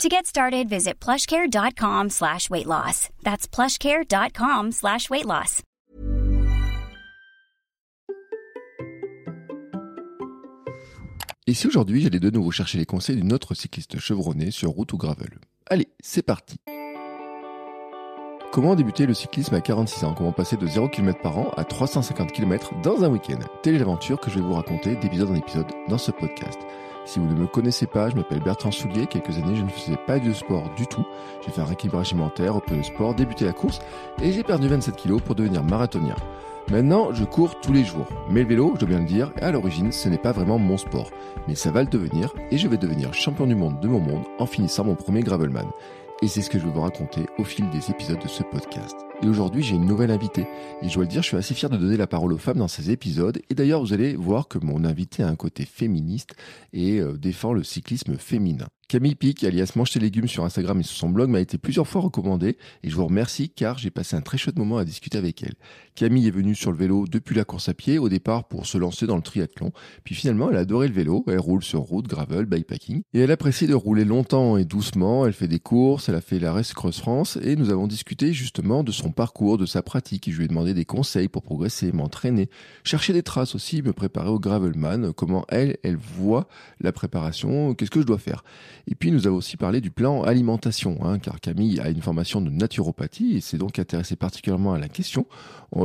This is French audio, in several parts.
To get started, visit plushcare.com slash weight loss. That's plushcare.com slash weight loss. Et si aujourd'hui j'allais de nouveau chercher les conseils d'une autre cycliste chevronnée sur route ou gravel Allez, c'est parti Comment débuter le cyclisme à 46 ans? Comment passer de 0 km par an à 350 km dans un week-end? Telle est l'aventure que je vais vous raconter d'épisode en épisode dans ce podcast. Si vous ne me connaissez pas, je m'appelle Bertrand Soulier. Quelques années, je ne faisais pas de sport du tout. J'ai fait un rééquilibrage alimentaire, repris le sport, débuté la course et j'ai perdu 27 kilos pour devenir marathonien. Maintenant, je cours tous les jours. Mais le vélo, je dois bien le dire, à l'origine, ce n'est pas vraiment mon sport. Mais ça va le devenir et je vais devenir champion du monde de mon monde en finissant mon premier Gravelman. Et c'est ce que je vais vous raconter au fil des épisodes de ce podcast. Et aujourd'hui, j'ai une nouvelle invitée. Et je dois le dire, je suis assez fier de donner la parole aux femmes dans ces épisodes. Et d'ailleurs, vous allez voir que mon invité a un côté féministe et euh, défend le cyclisme féminin. Camille Pic, alias Mange tes légumes sur Instagram et sur son blog, m'a été plusieurs fois recommandée et je vous remercie car j'ai passé un très chouette moment à discuter avec elle. Camille est venue sur le vélo depuis la course à pied, au départ pour se lancer dans le triathlon, puis finalement elle a adoré le vélo, elle roule sur route, gravel, bikepacking. Et elle apprécie de rouler longtemps et doucement, elle fait des courses, elle a fait la Race Cross France. Et nous avons discuté justement de son parcours, de sa pratique, je lui ai demandé des conseils pour progresser, m'entraîner, chercher des traces aussi, me préparer au gravelman, comment elle, elle voit la préparation, qu'est-ce que je dois faire. Et puis nous avons aussi parlé du plan alimentation, hein, car Camille a une formation de naturopathie et s'est donc intéressée particulièrement à la question.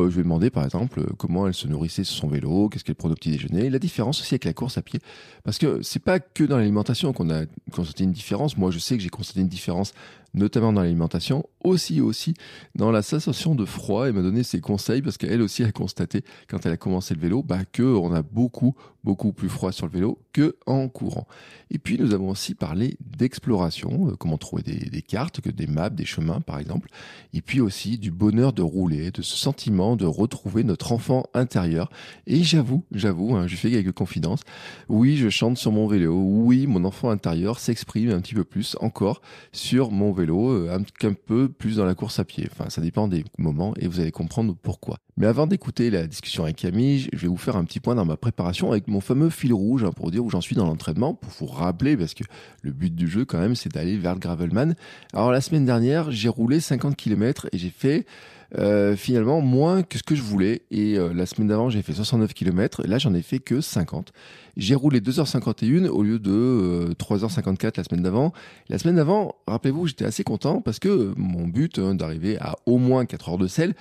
Je lui ai demandé par exemple comment elle se nourrissait sur son vélo, qu'est-ce qu'elle prenait au petit déjeuner, la différence aussi avec la course à pied. Parce que c'est pas que dans l'alimentation qu'on a constaté une différence. Moi je sais que j'ai constaté une différence notamment dans l'alimentation, aussi aussi dans la sensation de froid. Elle m'a donné ses conseils parce qu'elle aussi a constaté quand elle a commencé le vélo bah, que on a beaucoup beaucoup plus froid sur le vélo que en courant. Et puis nous avons aussi parlé d'exploration, euh, comment trouver des, des, cartes, que des maps, des chemins par exemple, et puis aussi du bonheur de rouler, de ce sentiment de retrouver notre enfant intérieur. Et j'avoue, j'avoue, hein, je fais quelques confidences. Oui, je chante sur mon vélo. Oui, mon enfant intérieur s'exprime un petit peu plus encore sur mon vélo, euh, un, peu plus dans la course à pied. Enfin, ça dépend des moments et vous allez comprendre pourquoi. Mais avant d'écouter la discussion avec Camille, je vais vous faire un petit point dans ma préparation avec mon fameux fil rouge hein, pour dire où j'en suis dans l'entraînement, pour vous rappeler, parce que le but du jeu quand même, c'est d'aller vers le Gravelman. Alors la semaine dernière, j'ai roulé 50 km et j'ai fait euh, finalement moins que ce que je voulais. Et euh, la semaine d'avant, j'ai fait 69 km. Là, j'en ai fait que 50. J'ai roulé 2h51 au lieu de euh, 3h54 la semaine d'avant. La semaine d'avant, rappelez-vous, j'étais assez content parce que mon but hein, d'arriver à au moins 4 heures de sel,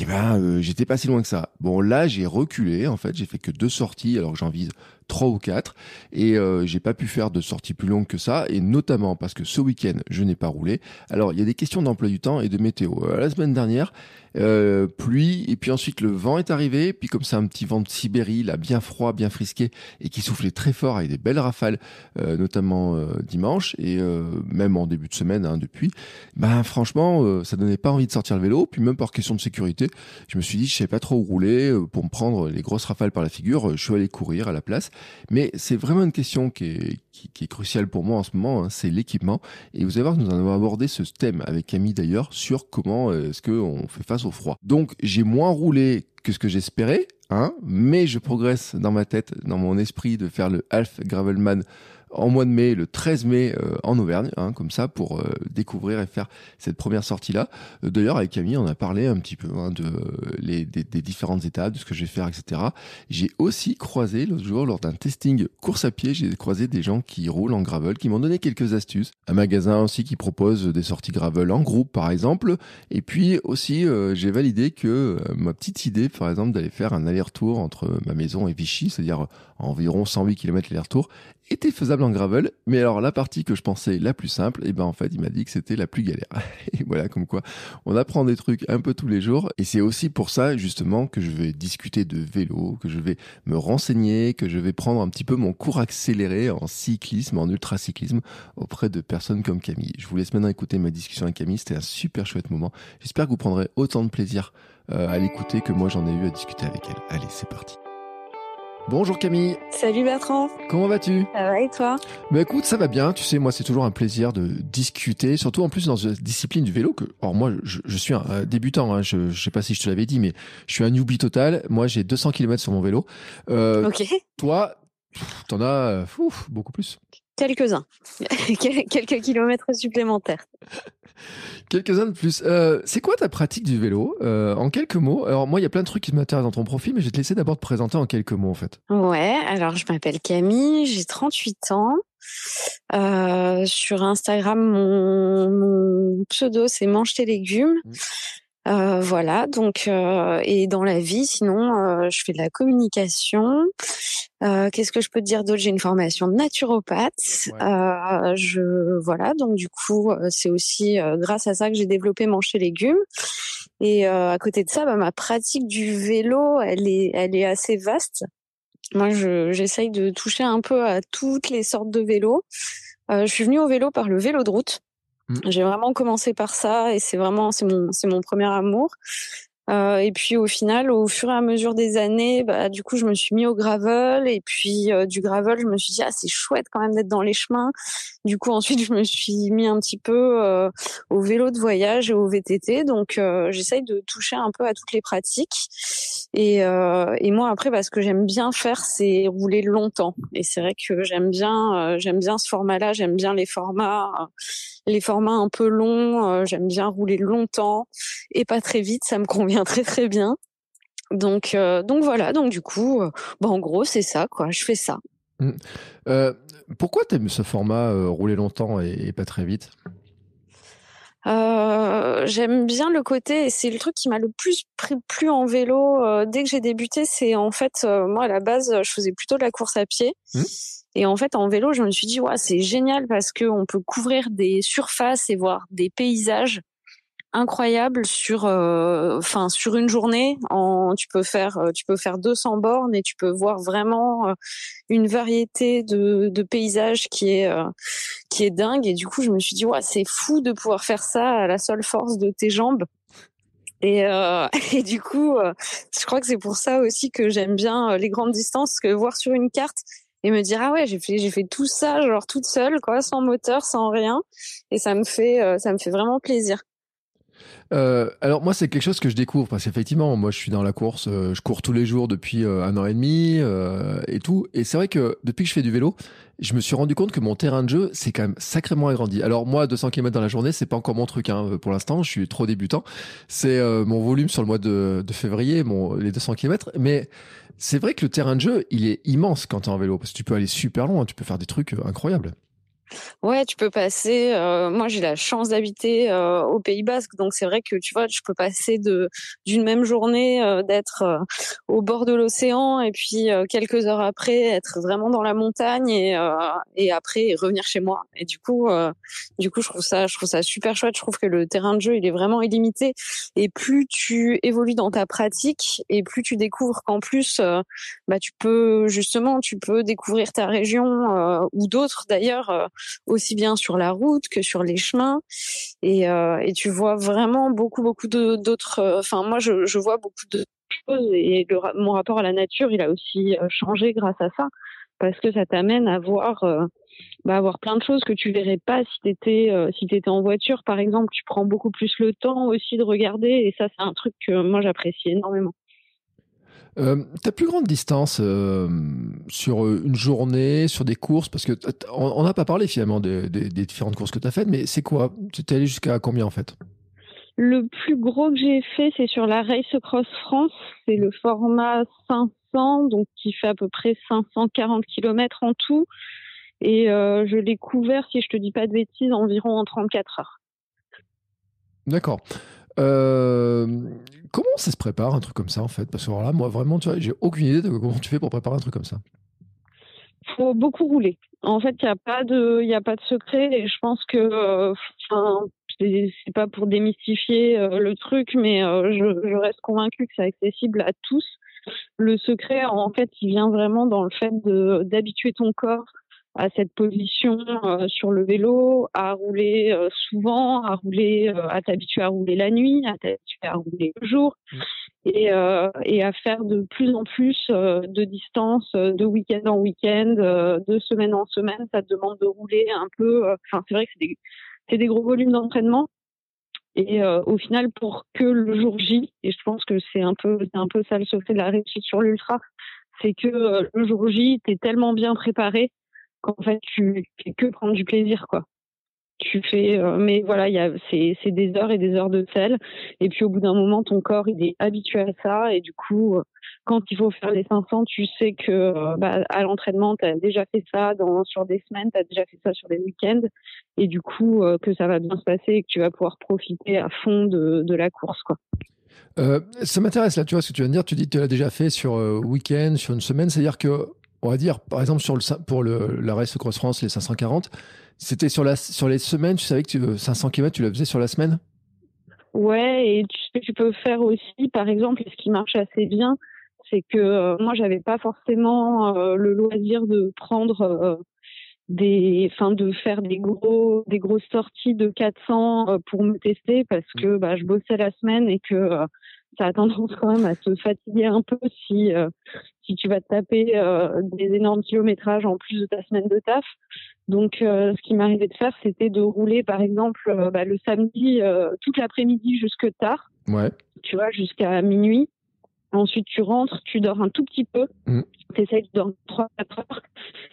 eh ben, euh, j'étais pas si loin que ça. Bon, là, j'ai reculé. En fait, j'ai fait que deux sorties alors que j'en vise trois ou quatre et euh, j'ai pas pu faire de sorties plus longues que ça et notamment parce que ce week-end je n'ai pas roulé. Alors il y a des questions d'emploi du temps et de météo. Euh, la semaine dernière, euh, pluie et puis ensuite le vent est arrivé puis comme c'est un petit vent de Sibérie là bien froid bien frisqué et qui soufflait très fort avec des belles rafales euh, notamment euh, dimanche et euh, même en début de semaine hein, depuis ben franchement euh, ça donnait pas envie de sortir le vélo puis même par question de sécurité je me suis dit je sais pas trop où rouler pour me prendre les grosses rafales par la figure je suis allé courir à la place. Mais c'est vraiment une question qui est, qui, est cruciale pour moi en ce moment hein, c'est l'équipement et vous allez voir nous en avons abordé ce thème avec Camille d'ailleurs sur comment est-ce qu'on fait face au froid. Donc j'ai moins roulé que ce que j'espérais, hein, mais je progresse dans ma tête, dans mon esprit de faire le half gravelman en mois de mai, le 13 mai euh, en Auvergne, hein, comme ça, pour euh, découvrir et faire cette première sortie-là. Euh, D'ailleurs, avec Camille, on a parlé un petit peu hein, de, les, des, des, différentes étapes, de ce que je vais faire, etc. J'ai aussi croisé l'autre jour, lors d'un testing course à pied, j'ai croisé des gens qui roulent en gravel, qui m'ont donné quelques astuces. Un magasin aussi qui propose des sorties gravel en groupe, par exemple. Et puis aussi, j'ai validé que ma petite idée, par exemple, d'aller faire un aller-retour entre ma maison et Vichy, c'est-à-dire environ 108 km aller-retour, était faisable en gravel, mais alors la partie que je pensais la plus simple, et eh ben en fait il m'a dit que c'était la plus galère. Et voilà comme quoi on apprend des trucs un peu tous les jours, et c'est aussi pour ça justement que je vais discuter de vélo, que je vais me renseigner, que je vais prendre un petit peu mon cours accéléré en cyclisme, en ultracyclisme auprès de personnes comme Camille. Je vous laisse maintenant écouter ma discussion avec Camille, c'était un super chouette moment. J'espère que vous prendrez autant de plaisir euh, à l'écouter que moi j'en ai eu à discuter avec elle. Allez, c'est parti. Bonjour Camille. Salut Bertrand. Comment vas-tu? Ça va et toi? Bah écoute, ça va bien. Tu sais, moi c'est toujours un plaisir de discuter, surtout en plus dans cette discipline du vélo. Que, or moi, je, suis un débutant. Hein, je, je sais pas si je te l'avais dit, mais je suis un newbie total. Moi, j'ai 200 km sur mon vélo. Euh, ok. Toi, t'en as beaucoup plus. Quelques-uns. Quelques kilomètres supplémentaires. Quelques-uns de plus. Euh, c'est quoi ta pratique du vélo euh, En quelques mots? Alors moi, il y a plein de trucs qui m'intéressent dans ton profil, mais je vais te laisser d'abord te présenter en quelques mots, en fait. Ouais, alors je m'appelle Camille, j'ai 38 ans. Euh, sur Instagram, mon, pseudo, c'est Mange tes légumes. Mmh. Euh, voilà, donc euh, et dans la vie, sinon, euh, je fais de la communication. Qu'est-ce que je peux te dire d'autre? J'ai une formation de naturopathe. je voilà, donc du coup, c'est aussi grâce à ça que j'ai développé Manger légumes. Et à côté de ça, bah, ma pratique du vélo, elle est, elle est assez vaste. Moi, j'essaye de toucher un peu à toutes les sortes de vélos. je suis venue au vélo par le vélo de route. Mmh. J'ai vraiment commencé par ça et c'est vraiment c'est mon c'est mon premier amour. Euh, et puis au final, au fur et à mesure des années, bah, du coup, je me suis mis au gravel. Et puis euh, du gravel, je me suis dit ah c'est chouette quand même d'être dans les chemins. Du coup, ensuite, je me suis mis un petit peu euh, au vélo de voyage et au VTT. Donc, j'essaye de toucher un peu à toutes les pratiques. Et, et moi, après, bah, ce que j'aime bien faire, c'est rouler longtemps. Et c'est vrai que j'aime bien j'aime bien ce format-là. J'aime bien les formats les formats un peu longs. j'aime bien rouler longtemps et pas très vite. Ça me convient très très bien. Donc euh, donc voilà, donc du coup, euh, bah, en gros c'est ça quoi, je fais ça. Mmh. Euh, pourquoi tu aimes ce format rouler longtemps et, pas très vite? J'aime bien le côté, et c'est le truc qui m'a le plus plu en vélo dès que j'ai débuté. C'est en fait, moi à la base, je faisais plutôt de la course à pied. Mmh. Et en fait, en vélo, je me suis dit, ouais, c'est génial parce qu'on peut couvrir des surfaces et voir des paysages incroyable sur euh, enfin sur une journée en tu peux faire euh, tu peux faire 200 bornes et tu peux voir vraiment euh, une variété de, de paysages qui est qui est dingue. Et du coup je me suis dit ouais c'est fou de pouvoir faire ça à la seule force de tes jambes. Et, euh, et du coup, je crois que c'est pour ça aussi que j'aime bien les grandes distances, que voir sur une carte et me dire ah ouais j'ai fait j'ai fait tout ça genre toute seule quoi, sans moteur, sans rien, et ça me fait ça me fait vraiment plaisir. Euh, alors moi c'est quelque chose que je découvre parce qu'effectivement moi je suis dans la course, euh, je cours tous les jours depuis euh, un an et demi et tout et c'est vrai que depuis que je fais du vélo, je me suis rendu compte que mon terrain de jeu c'est quand même sacrément agrandi. Alors moi 200 km dans la journée c'est pas encore mon truc hein, pour l'instant, je suis trop débutant. C'est mon volume sur le mois de, de février, mon, les 200 km, mais c'est vrai que le terrain de jeu il est immense quand tu es en vélo parce que tu peux aller super loin, tu peux faire des trucs incroyables. Ouais, tu peux passer. Euh, moi, j'ai la chance d'habiter euh, au Pays Basque, donc c'est vrai que tu vois, je peux passer de d'une même journée euh, d'être euh, au bord de l'océan et puis euh, quelques heures après être vraiment dans la montagne et et après revenir chez moi. Et du coup, du coup, je trouve ça, je trouve ça super chouette. Je trouve que le terrain de jeu, il est vraiment illimité. Et plus tu évolues dans ta pratique et plus tu découvres qu'en plus, bah, tu peux justement, tu peux découvrir ta région ou d'autres d'ailleurs aussi bien sur la route que sur les chemins. Et, euh, et tu vois vraiment beaucoup, beaucoup d'autres. Euh, enfin, moi, je, vois beaucoup de choses et mon rapport à la nature, il a aussi euh, changé grâce à ça, parce que ça t'amène à voir. Bah, voir plein de choses que tu verrais pas si euh, si t'étais en voiture par exemple tu prends beaucoup plus le temps aussi de regarder et ça c'est un truc que moi j'apprécie énormément euh, ta plus grande distance euh, sur euh, une journée, sur des courses, parce que on n'a pas parlé finalement des, différentes courses que tu as faites, mais c'est quoi? Tu es allé jusqu'à combien en fait? Le plus gros que j'ai fait, c'est sur la Race Cross France. C'est le format 500, donc qui fait à peu près 540 km en tout. Et je l'ai couvert, si je te dis pas de bêtises, environ en 34 heures. D'accord. Euh, comment ça se prépare un truc comme ça en fait? Parce que là, moi vraiment, tu vois, j'ai aucune idée de comment tu fais pour préparer un truc comme ça. faut beaucoup rouler. En fait, il n'y a pas de, il a pas de secret. Et je pense que, enfin, c'est pas pour démystifier le truc, mais je, je, reste convaincue que c'est accessible à tous. Le secret, en fait, il vient vraiment dans le fait d'habituer ton corps à cette position euh, sur le vélo, à rouler euh, souvent, à rouler, euh, à t'habituer à rouler la nuit, à t'habituer à rouler le jour, mmh. et, et à faire de plus en plus de distance, de week-end en week-end, de semaine en semaine. Ça te demande de rouler un peu. Enfin, c'est vrai que c'est des, c'est des gros volumes d'entraînement. Et au final, pour que le jour J, et je pense que c'est un peu, c'est un peu ça le secret de la réussite sur l'ultra, c'est que le jour J, tu es tellement bien préparé qu'en fait tu fais que prendre du plaisir quoi. Tu fais euh, mais voilà il y a c'est c'est des heures et des heures de sel. Et puis au bout d'un moment ton corps il est habitué à ça. Et du coup euh, quand il faut faire les 500 tu sais que euh, bah, à l'entraînement tu as déjà fait ça dans sur des semaines tu as déjà fait ça sur des week-ends. Et du coup que ça va bien se passer et que tu vas pouvoir profiter à fond de, de la course quoi. Ça m'intéresse là, tu vois ce que tu viens de dire. Tu dis que tu l'as déjà fait sur week-end, sur une semaine. C'est-à-dire que on va dire, par exemple, sur le, pour le, la Race Cross France, les 540, c'était sur, la, sur les semaines, tu savais que tu, 500 km, tu le faisais sur la semaine? Ouais, et tu, tu peux faire aussi, par exemple, ce qui marche assez bien, c'est que euh, moi, j'avais pas forcément euh, le loisir de prendre euh, des, enfin, de faire des gros, des grosses sorties de 400 pour me tester parce que bah, je bossais la semaine et que ça a tendance quand même à te fatiguer un peu si euh, si tu vas te taper euh, des énormes kilométrages en plus de ta semaine de taf. Donc, euh, ce qui m'arrivait de faire, c'était de rouler, par exemple, bah, le samedi toute l'après-midi jusque tard. Ouais. Tu vois, jusqu'à minuit. Ensuite, tu rentres, tu dors un tout petit peu. Mmh. Tu essaies de dormir 3-4 heures.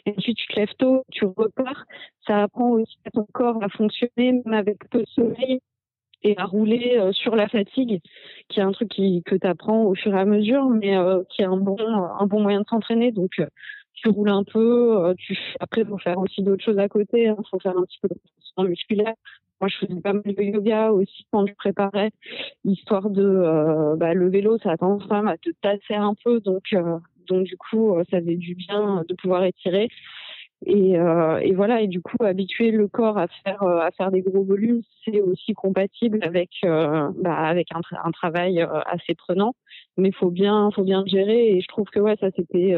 Et ensuite, tu te lèves tôt, tu repars. Ça apprend aussi à ton corps à fonctionner, même avec peu de sommeil et à rouler euh, sur la fatigue, qui est un truc qui, que tu apprends au fur et à mesure, mais euh, qui est un bon, un bon moyen de s'entraîner. Donc, euh, tu roules un peu, tu après, il faut faire aussi d'autres choses à côté, il hein. faut faire un petit peu de musculaire. Moi, je faisais pas mal de yoga aussi quand je préparais, histoire de, bah, le vélo, ça a tendance quand même à te tasser un peu, donc, donc du coup, ça faisait du bien de pouvoir étirer. Et, euh, et, voilà, et du coup, habituer le corps à faire euh, à faire des gros volumes, c'est aussi compatible avec euh, bah, avec un, un, travail euh, assez prenant. Mais il faut bien faut bien gérer. Et je trouve que ouais, ça c'était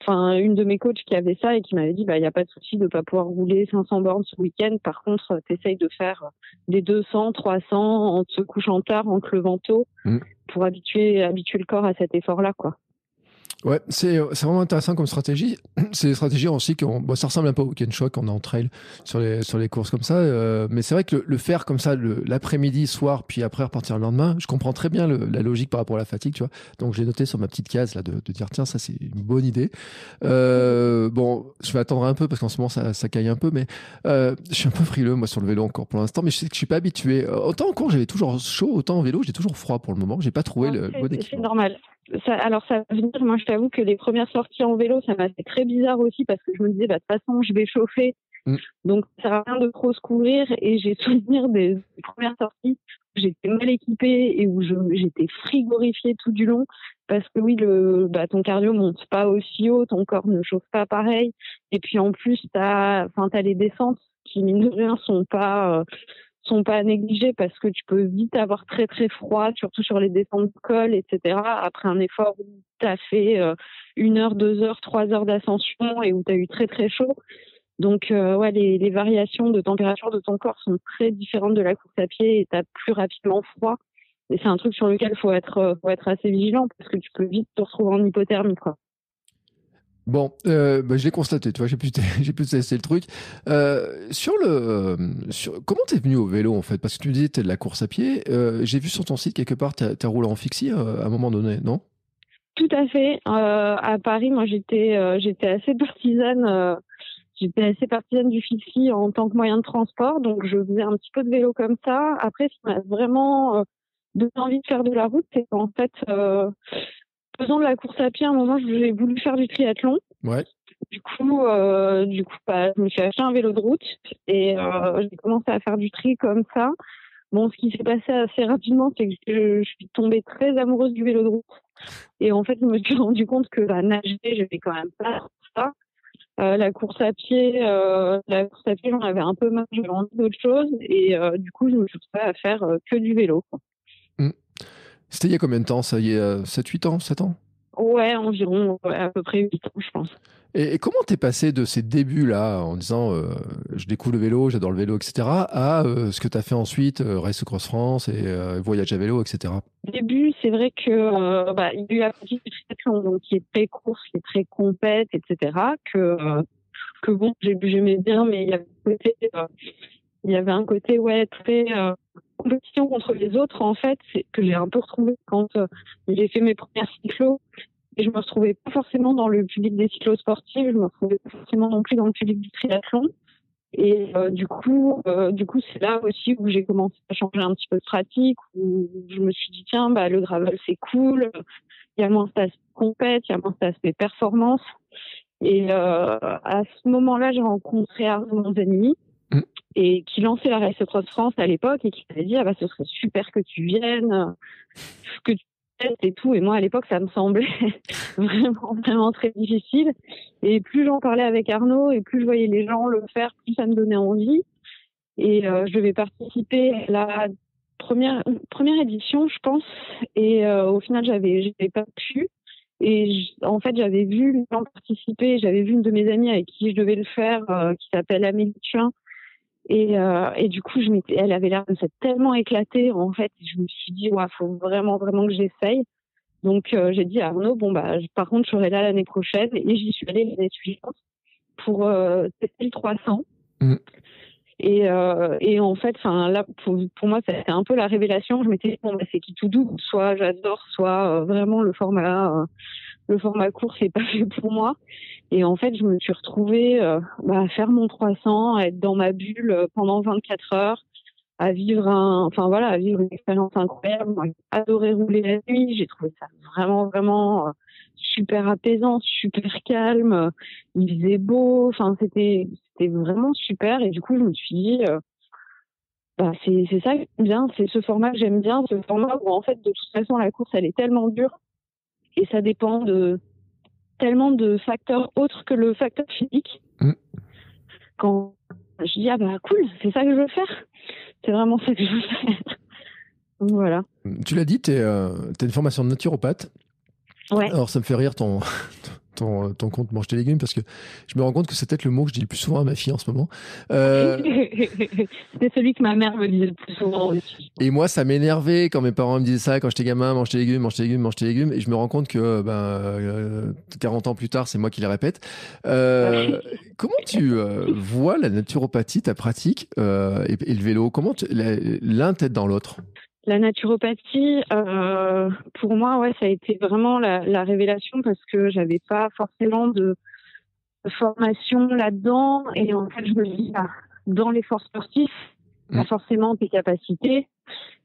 enfin une de mes coachs qui avait ça et qui m'avait dit bah il y a pas de souci de pas pouvoir rouler 500 bornes ce week-end. Par contre, t'essayes de faire des 200, 300 en te couchant tard, en te levant tôt, mmh. pour habituer habituer le corps à cet effort-là, quoi. Ouais, c'est vraiment intéressant comme stratégie. C'est des stratégies aussi qui bon, ça ressemble un peu au weekend shock, on est en trail sur les, sur les courses comme ça. Euh, mais c'est vrai que le, faire comme ça l'après-midi, soir, puis après repartir le lendemain, je comprends très bien la logique par rapport à la fatigue, tu vois. Donc j'ai noté sur ma petite case là de, de dire tiens, ça c'est une bonne idée. Euh, bon, je vais attendre un peu parce qu'en ce moment ça, ça caille un peu, mais euh, je suis un peu frileux moi sur le vélo encore pour l'instant, mais je sais que je suis pas habitué. Autant en cours j'avais toujours chaud, autant en vélo j'ai toujours froid pour le moment. J'ai pas trouvé le bon équilibre. C'est normal alors ça va venir. Moi, je t'avoue que les premières sorties en vélo, ça m'a fait très bizarre aussi parce que je me disais, bah, de toute façon, je vais chauffer. Mm. Donc, ça sert à rien de trop se couvrir. Et j'ai souvenir des, premières sorties où j'étais mal équipée et où j'étais frigorifiée tout du long parce que oui, le, bah, ton cardio monte pas aussi haut, ton corps ne chauffe pas pareil. Et puis, en plus, t'as, enfin, t'as les descentes qui, mine de rien, sont pas, euh, sont pas à parce que tu peux vite avoir très très froid, surtout sur les descentes de col, etc. Après un effort où tu as fait euh, une heure, deux heures, trois heures d'ascension et où tu as eu très très chaud. Donc euh, ouais, les, les, variations de température de ton corps sont très différentes de la course à pied et tu as plus rapidement froid. Et c'est un truc sur lequel faut être faut être assez vigilant parce que tu peux vite te retrouver en hypothermie quoi. Bon, euh, bah, je l'ai constaté, tu vois, j'ai pu, tester le truc. Euh, sur le, euh, sur, comment t'es venu au vélo en fait? Parce que tu me disais t'es de la course à pied. Euh, j'ai vu sur ton site quelque part t'as, as roulé en fixie à un moment donné, non? Tout à fait. à Paris, moi j'étais, j'étais assez partisane. J'étais assez partisane du fixie en tant que moyen de transport, donc je faisais un petit peu de vélo comme ça. Après, ce qui m'a vraiment donné envie de faire de la route, c'est qu'en fait, faisant de la course à pied, à un moment, j'ai voulu faire du triathlon. Ouais. Du coup, euh, du coup, bah, je me suis acheté un vélo de route et euh, j'ai commencé à faire du tri comme ça. Bon, ce qui s'est passé assez rapidement, c'est que je, suis tombée très amoureuse du vélo de route. Et en fait, je me suis rendu compte que bah, nager, je vais quand même pas ça. la course à pied, la course à pied, j'en avais un peu marre, j'avais envie d'autre chose, et du coup, je me suis retrouvée à faire que du vélo. Mmh. C'était il y a combien de temps Ça? Y est, 7-8 ans 7 ans? Ouais, environ à peu près 8 ans, je pense. Et, comment t'es passé de ces débuts-là, en disant euh, je découvre le vélo, j'adore le vélo, etc., à euh, ce que tu as fait ensuite, euh, Race Cross France et Voyage à vélo, etc. Au début, c'est vrai que bah, il y a eu la triathlon, donc qui est très course, qui est très compète, etc., que, que bon, j'aimais bien, mais il y avait un côté, il y avait un côté ouais, très compétition contre les autres, en fait, c'est que j'ai un peu retrouvé quand j'ai fait mes premières cyclos et je me retrouvais pas forcément dans le public des cyclosportifs, je me retrouvais pas forcément non plus dans le public du triathlon. Et euh, du coup, euh, du coup, c'est là aussi où j'ai commencé à changer un petit peu de pratique, où je me suis dit tiens, bah le gravel c'est cool, il y a moins d'aspect compète, il y a moins d'aspect performance. Et euh, à ce moment-là, j'ai rencontré Arnaud Monzani, mmh. et qui lançait la Race Cross France à l'époque et qui m'avait dit ah bah ce serait super que tu viennes, que tu et tout. Et moi, à l'époque, ça me semblait vraiment, vraiment très difficile. Et plus j'en parlais avec Arnaud et plus je voyais les gens le faire, plus ça me donnait envie. Et euh, je devais participer à la première, première édition, je pense. Et euh, au final, j'avais, j'avais pas pu. Et en fait, j'avais vu les gens participer. J'avais vu une de mes amies avec qui je devais le faire, euh, qui s'appelle Amélie Thuin, et, euh, et du coup, je m'étais, elle avait l'air de s'être tellement éclatée, en fait. Je me suis dit, ouais, faut vraiment, vraiment que j'essaye. Donc, euh, j'ai dit à Arnaud, bon, bah, par contre, je serai là l'année prochaine. Et j'y suis allée l'année suivante pour euh, tester le 300. Mmh. Et, euh, et en fait, enfin là, pour, pour moi, c'était un peu la révélation. Je m'étais dit, bon, bah, c'est qui tout doux. Soit j'adore, soit euh, vraiment le format, le format court, c'est pas fait pour moi. Et en fait, je me suis retrouvée euh, bah, à faire mon 300, à être dans ma bulle euh, pendant 24 heures, à vivre un, enfin voilà, à vivre une expérience incroyable. J'ai adoré rouler la nuit. J'ai trouvé ça vraiment, vraiment euh, super apaisant, super calme. Il faisait beau. Enfin, c'était, c'était vraiment super. Et du coup, je me suis dit, bah, c'est, c'est ça que j'aime bien. C'est ce format que j'aime bien. Ce format où, en fait, de toute façon, la course, elle est tellement dure. Et ça dépend de, tellement de facteurs autres que le facteur physique. Mm. Quand je dis, ah bah cool, c'est ça que je veux faire. C'est vraiment ça que je veux faire. voilà. Tu l'as dit, tu euh, as une formation de naturopathe. Ouais. Alors ça me fait rire ton, ton, ton compte mange tes légumes parce que je me rends compte que c'est peut-être le mot que je dis le plus souvent à ma fille en ce moment. Euh... c'est celui que ma mère me disait le plus souvent aussi. Et moi, ça m'énervait quand mes parents me disaient ça quand j'étais gamin, mange tes légumes, mange tes légumes, mange tes légumes. Et je me rends compte que ben, euh, 40 ans plus tard, c'est moi qui les répète. Euh, comment tu euh, vois la naturopathie, ta pratique euh, et, et, le vélo? Comment l'un t'aide dans l'autre? La naturopathie, euh, pour moi, ouais, ça a été vraiment la, la révélation parce que j'avais pas forcément de, formation là-dedans. Et en fait, je me dis, bah, dans l'effort sportif, il y a mmh. forcément tes capacités,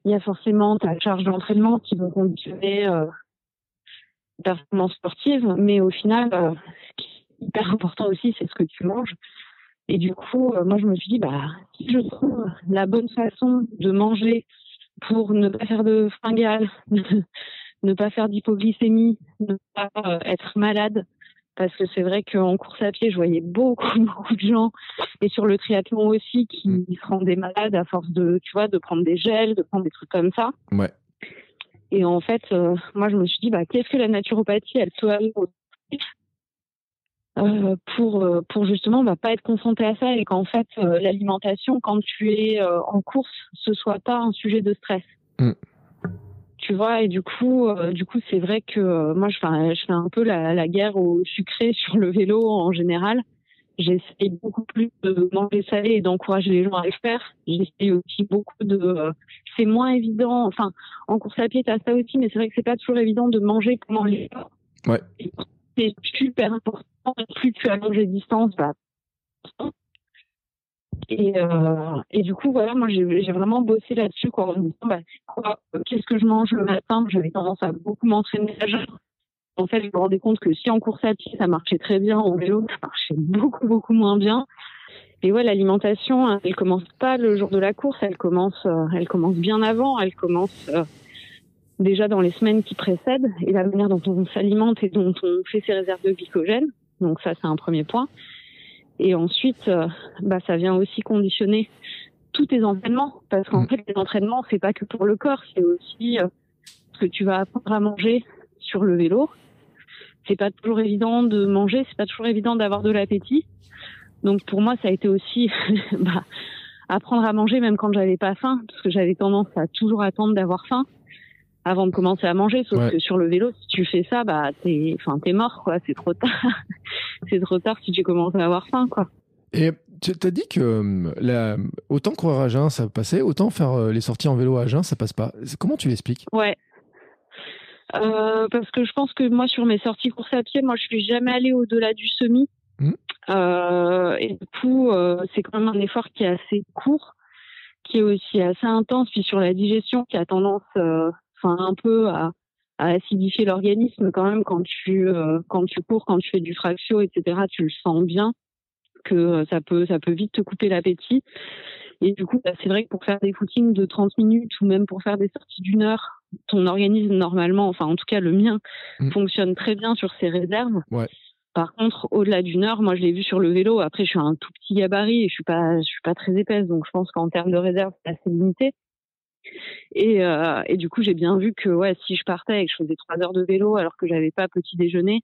il y a forcément ta charge d'entraînement qui vont conditionner euh, performance sportive, mais au final, euh, ce qui est hyper important aussi, c'est ce que tu manges. Et du coup, euh, moi, je me suis dit, bah, si je trouve la bonne façon de manger pour ne pas faire de fringales, ne pas faire d'hypoglycémie, ne pas euh, être malade. Parce que c'est vrai qu'en course à pied, je voyais beaucoup, beaucoup de gens, et sur le triathlon aussi, qui mm. se rendaient malades à force de, tu vois, de prendre des gels, de prendre des trucs comme ça. Ouais. Et en fait, euh, moi, je me suis dit, bah, qu'est-ce que la naturopathie, elle peut aller euh, pour euh, pour justement bah, pas être confronté à ça et qu'en fait euh, l'alimentation quand tu es en course ce soit pas un sujet de stress. Mm. Tu vois et du coup du coup c'est vrai que moi je fais je fais un peu la, la, guerre au sucré sur le vélo en général. J'essaie beaucoup plus de manger salé et d'encourager les gens à le faire. J'essaie aussi beaucoup de c'est moins évident enfin en course à pied tu as ça aussi mais c'est vrai que c'est pas toujours évident de manger pendant les Ouais c'est super important. Plus tu allonges les distances, bah, et, euh, et du coup, voilà, moi, j'ai vraiment bossé là-dessus, quoi, en me disant, bah, qu'est-ce que je mange le matin? J'avais tendance à beaucoup m'entraîner En fait, je me rendais compte que si en course à pied, ça marchait très bien, en vélo, ça marchait beaucoup, beaucoup moins bien. Et ouais, l'alimentation, elle commence pas le jour de la course, elle commence, euh, elle commence bien avant, elle commence euh, déjà dans les semaines qui précèdent et la manière dont on s'alimente et dont on fait ses réserves de glycogène. Donc ça, c'est un premier point. Et ensuite, bah, ça vient aussi conditionner tous tes entraînements. Parce qu'en mm. fait, les entraînements, c'est pas que pour le corps, c'est aussi ce que tu vas apprendre à manger sur le vélo. C'est pas toujours évident de manger, c'est pas toujours évident d'avoir de l'appétit. Donc pour moi, ça a été aussi bah, apprendre à manger même quand j'avais pas faim, parce que j'avais tendance à toujours attendre d'avoir faim avant de commencer à manger. Sauf que sur le vélo, si tu fais ça, bah t'es, enfin t'es mort quoi. C'est trop tard. c'est trop tard si tu commences à avoir faim quoi. Et tu as dit que la, autant courir à jeun ça passait, autant faire euh, les sorties en vélo à jeun ça passe pas. Comment tu l'expliques? Ouais. Euh, parce que je pense que moi sur mes sorties course à pied, moi je suis jamais allée au-delà du semi. Mmh. Euh, et du coup, euh, c'est quand même un effort qui est assez court, qui est aussi assez intense, puis sur la digestion, qui a tendance, enfin un peu à, à acidifier l'organisme quand même quand tu quand tu cours, quand tu fais du fractio, etc. Tu le sens bien que ça peut ça peut vite te couper l'appétit. Et du coup, bah, c'est vrai que pour faire des footings de 30 minutes ou même pour faire des sorties d'une heure, ton organisme normalement, enfin en tout cas le mien, mmh. fonctionne très bien sur ses réserves. Ouais. Par contre, au-delà d'une heure, moi je l'ai vu sur le vélo. Après, je suis un tout petit gabarit et je suis pas, je suis pas très épaisse, donc je pense qu'en termes de réserve, c'est assez limité. Et, euh, et du coup, j'ai bien vu que ouais, si je partais et que je faisais trois heures de vélo alors que j'avais pas petit déjeuner,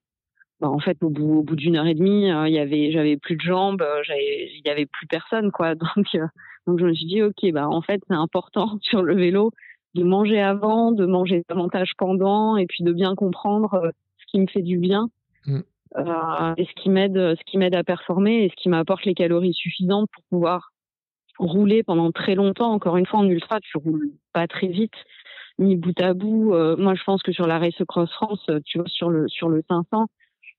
bah, en fait, au bout, au bout d'une heure et demie, euh, il y avait, j'avais plus de jambes, euh, il y avait plus personne, quoi. Donc, euh, donc je me suis dit, ok, bah en fait, c'est important sur le vélo de manger avant, de manger davantage pendant, et puis de bien comprendre ce qui me fait du bien. Mm. Euh, et ce qui m'aide, ce qui m'aide à performer et ce qui m'apporte les calories suffisantes pour pouvoir rouler pendant très longtemps. Encore une fois, en ultra, tu roules pas très vite, ni bout à bout. Euh, moi, je pense que sur la Race Cross France, tu vois, sur le sur le 500,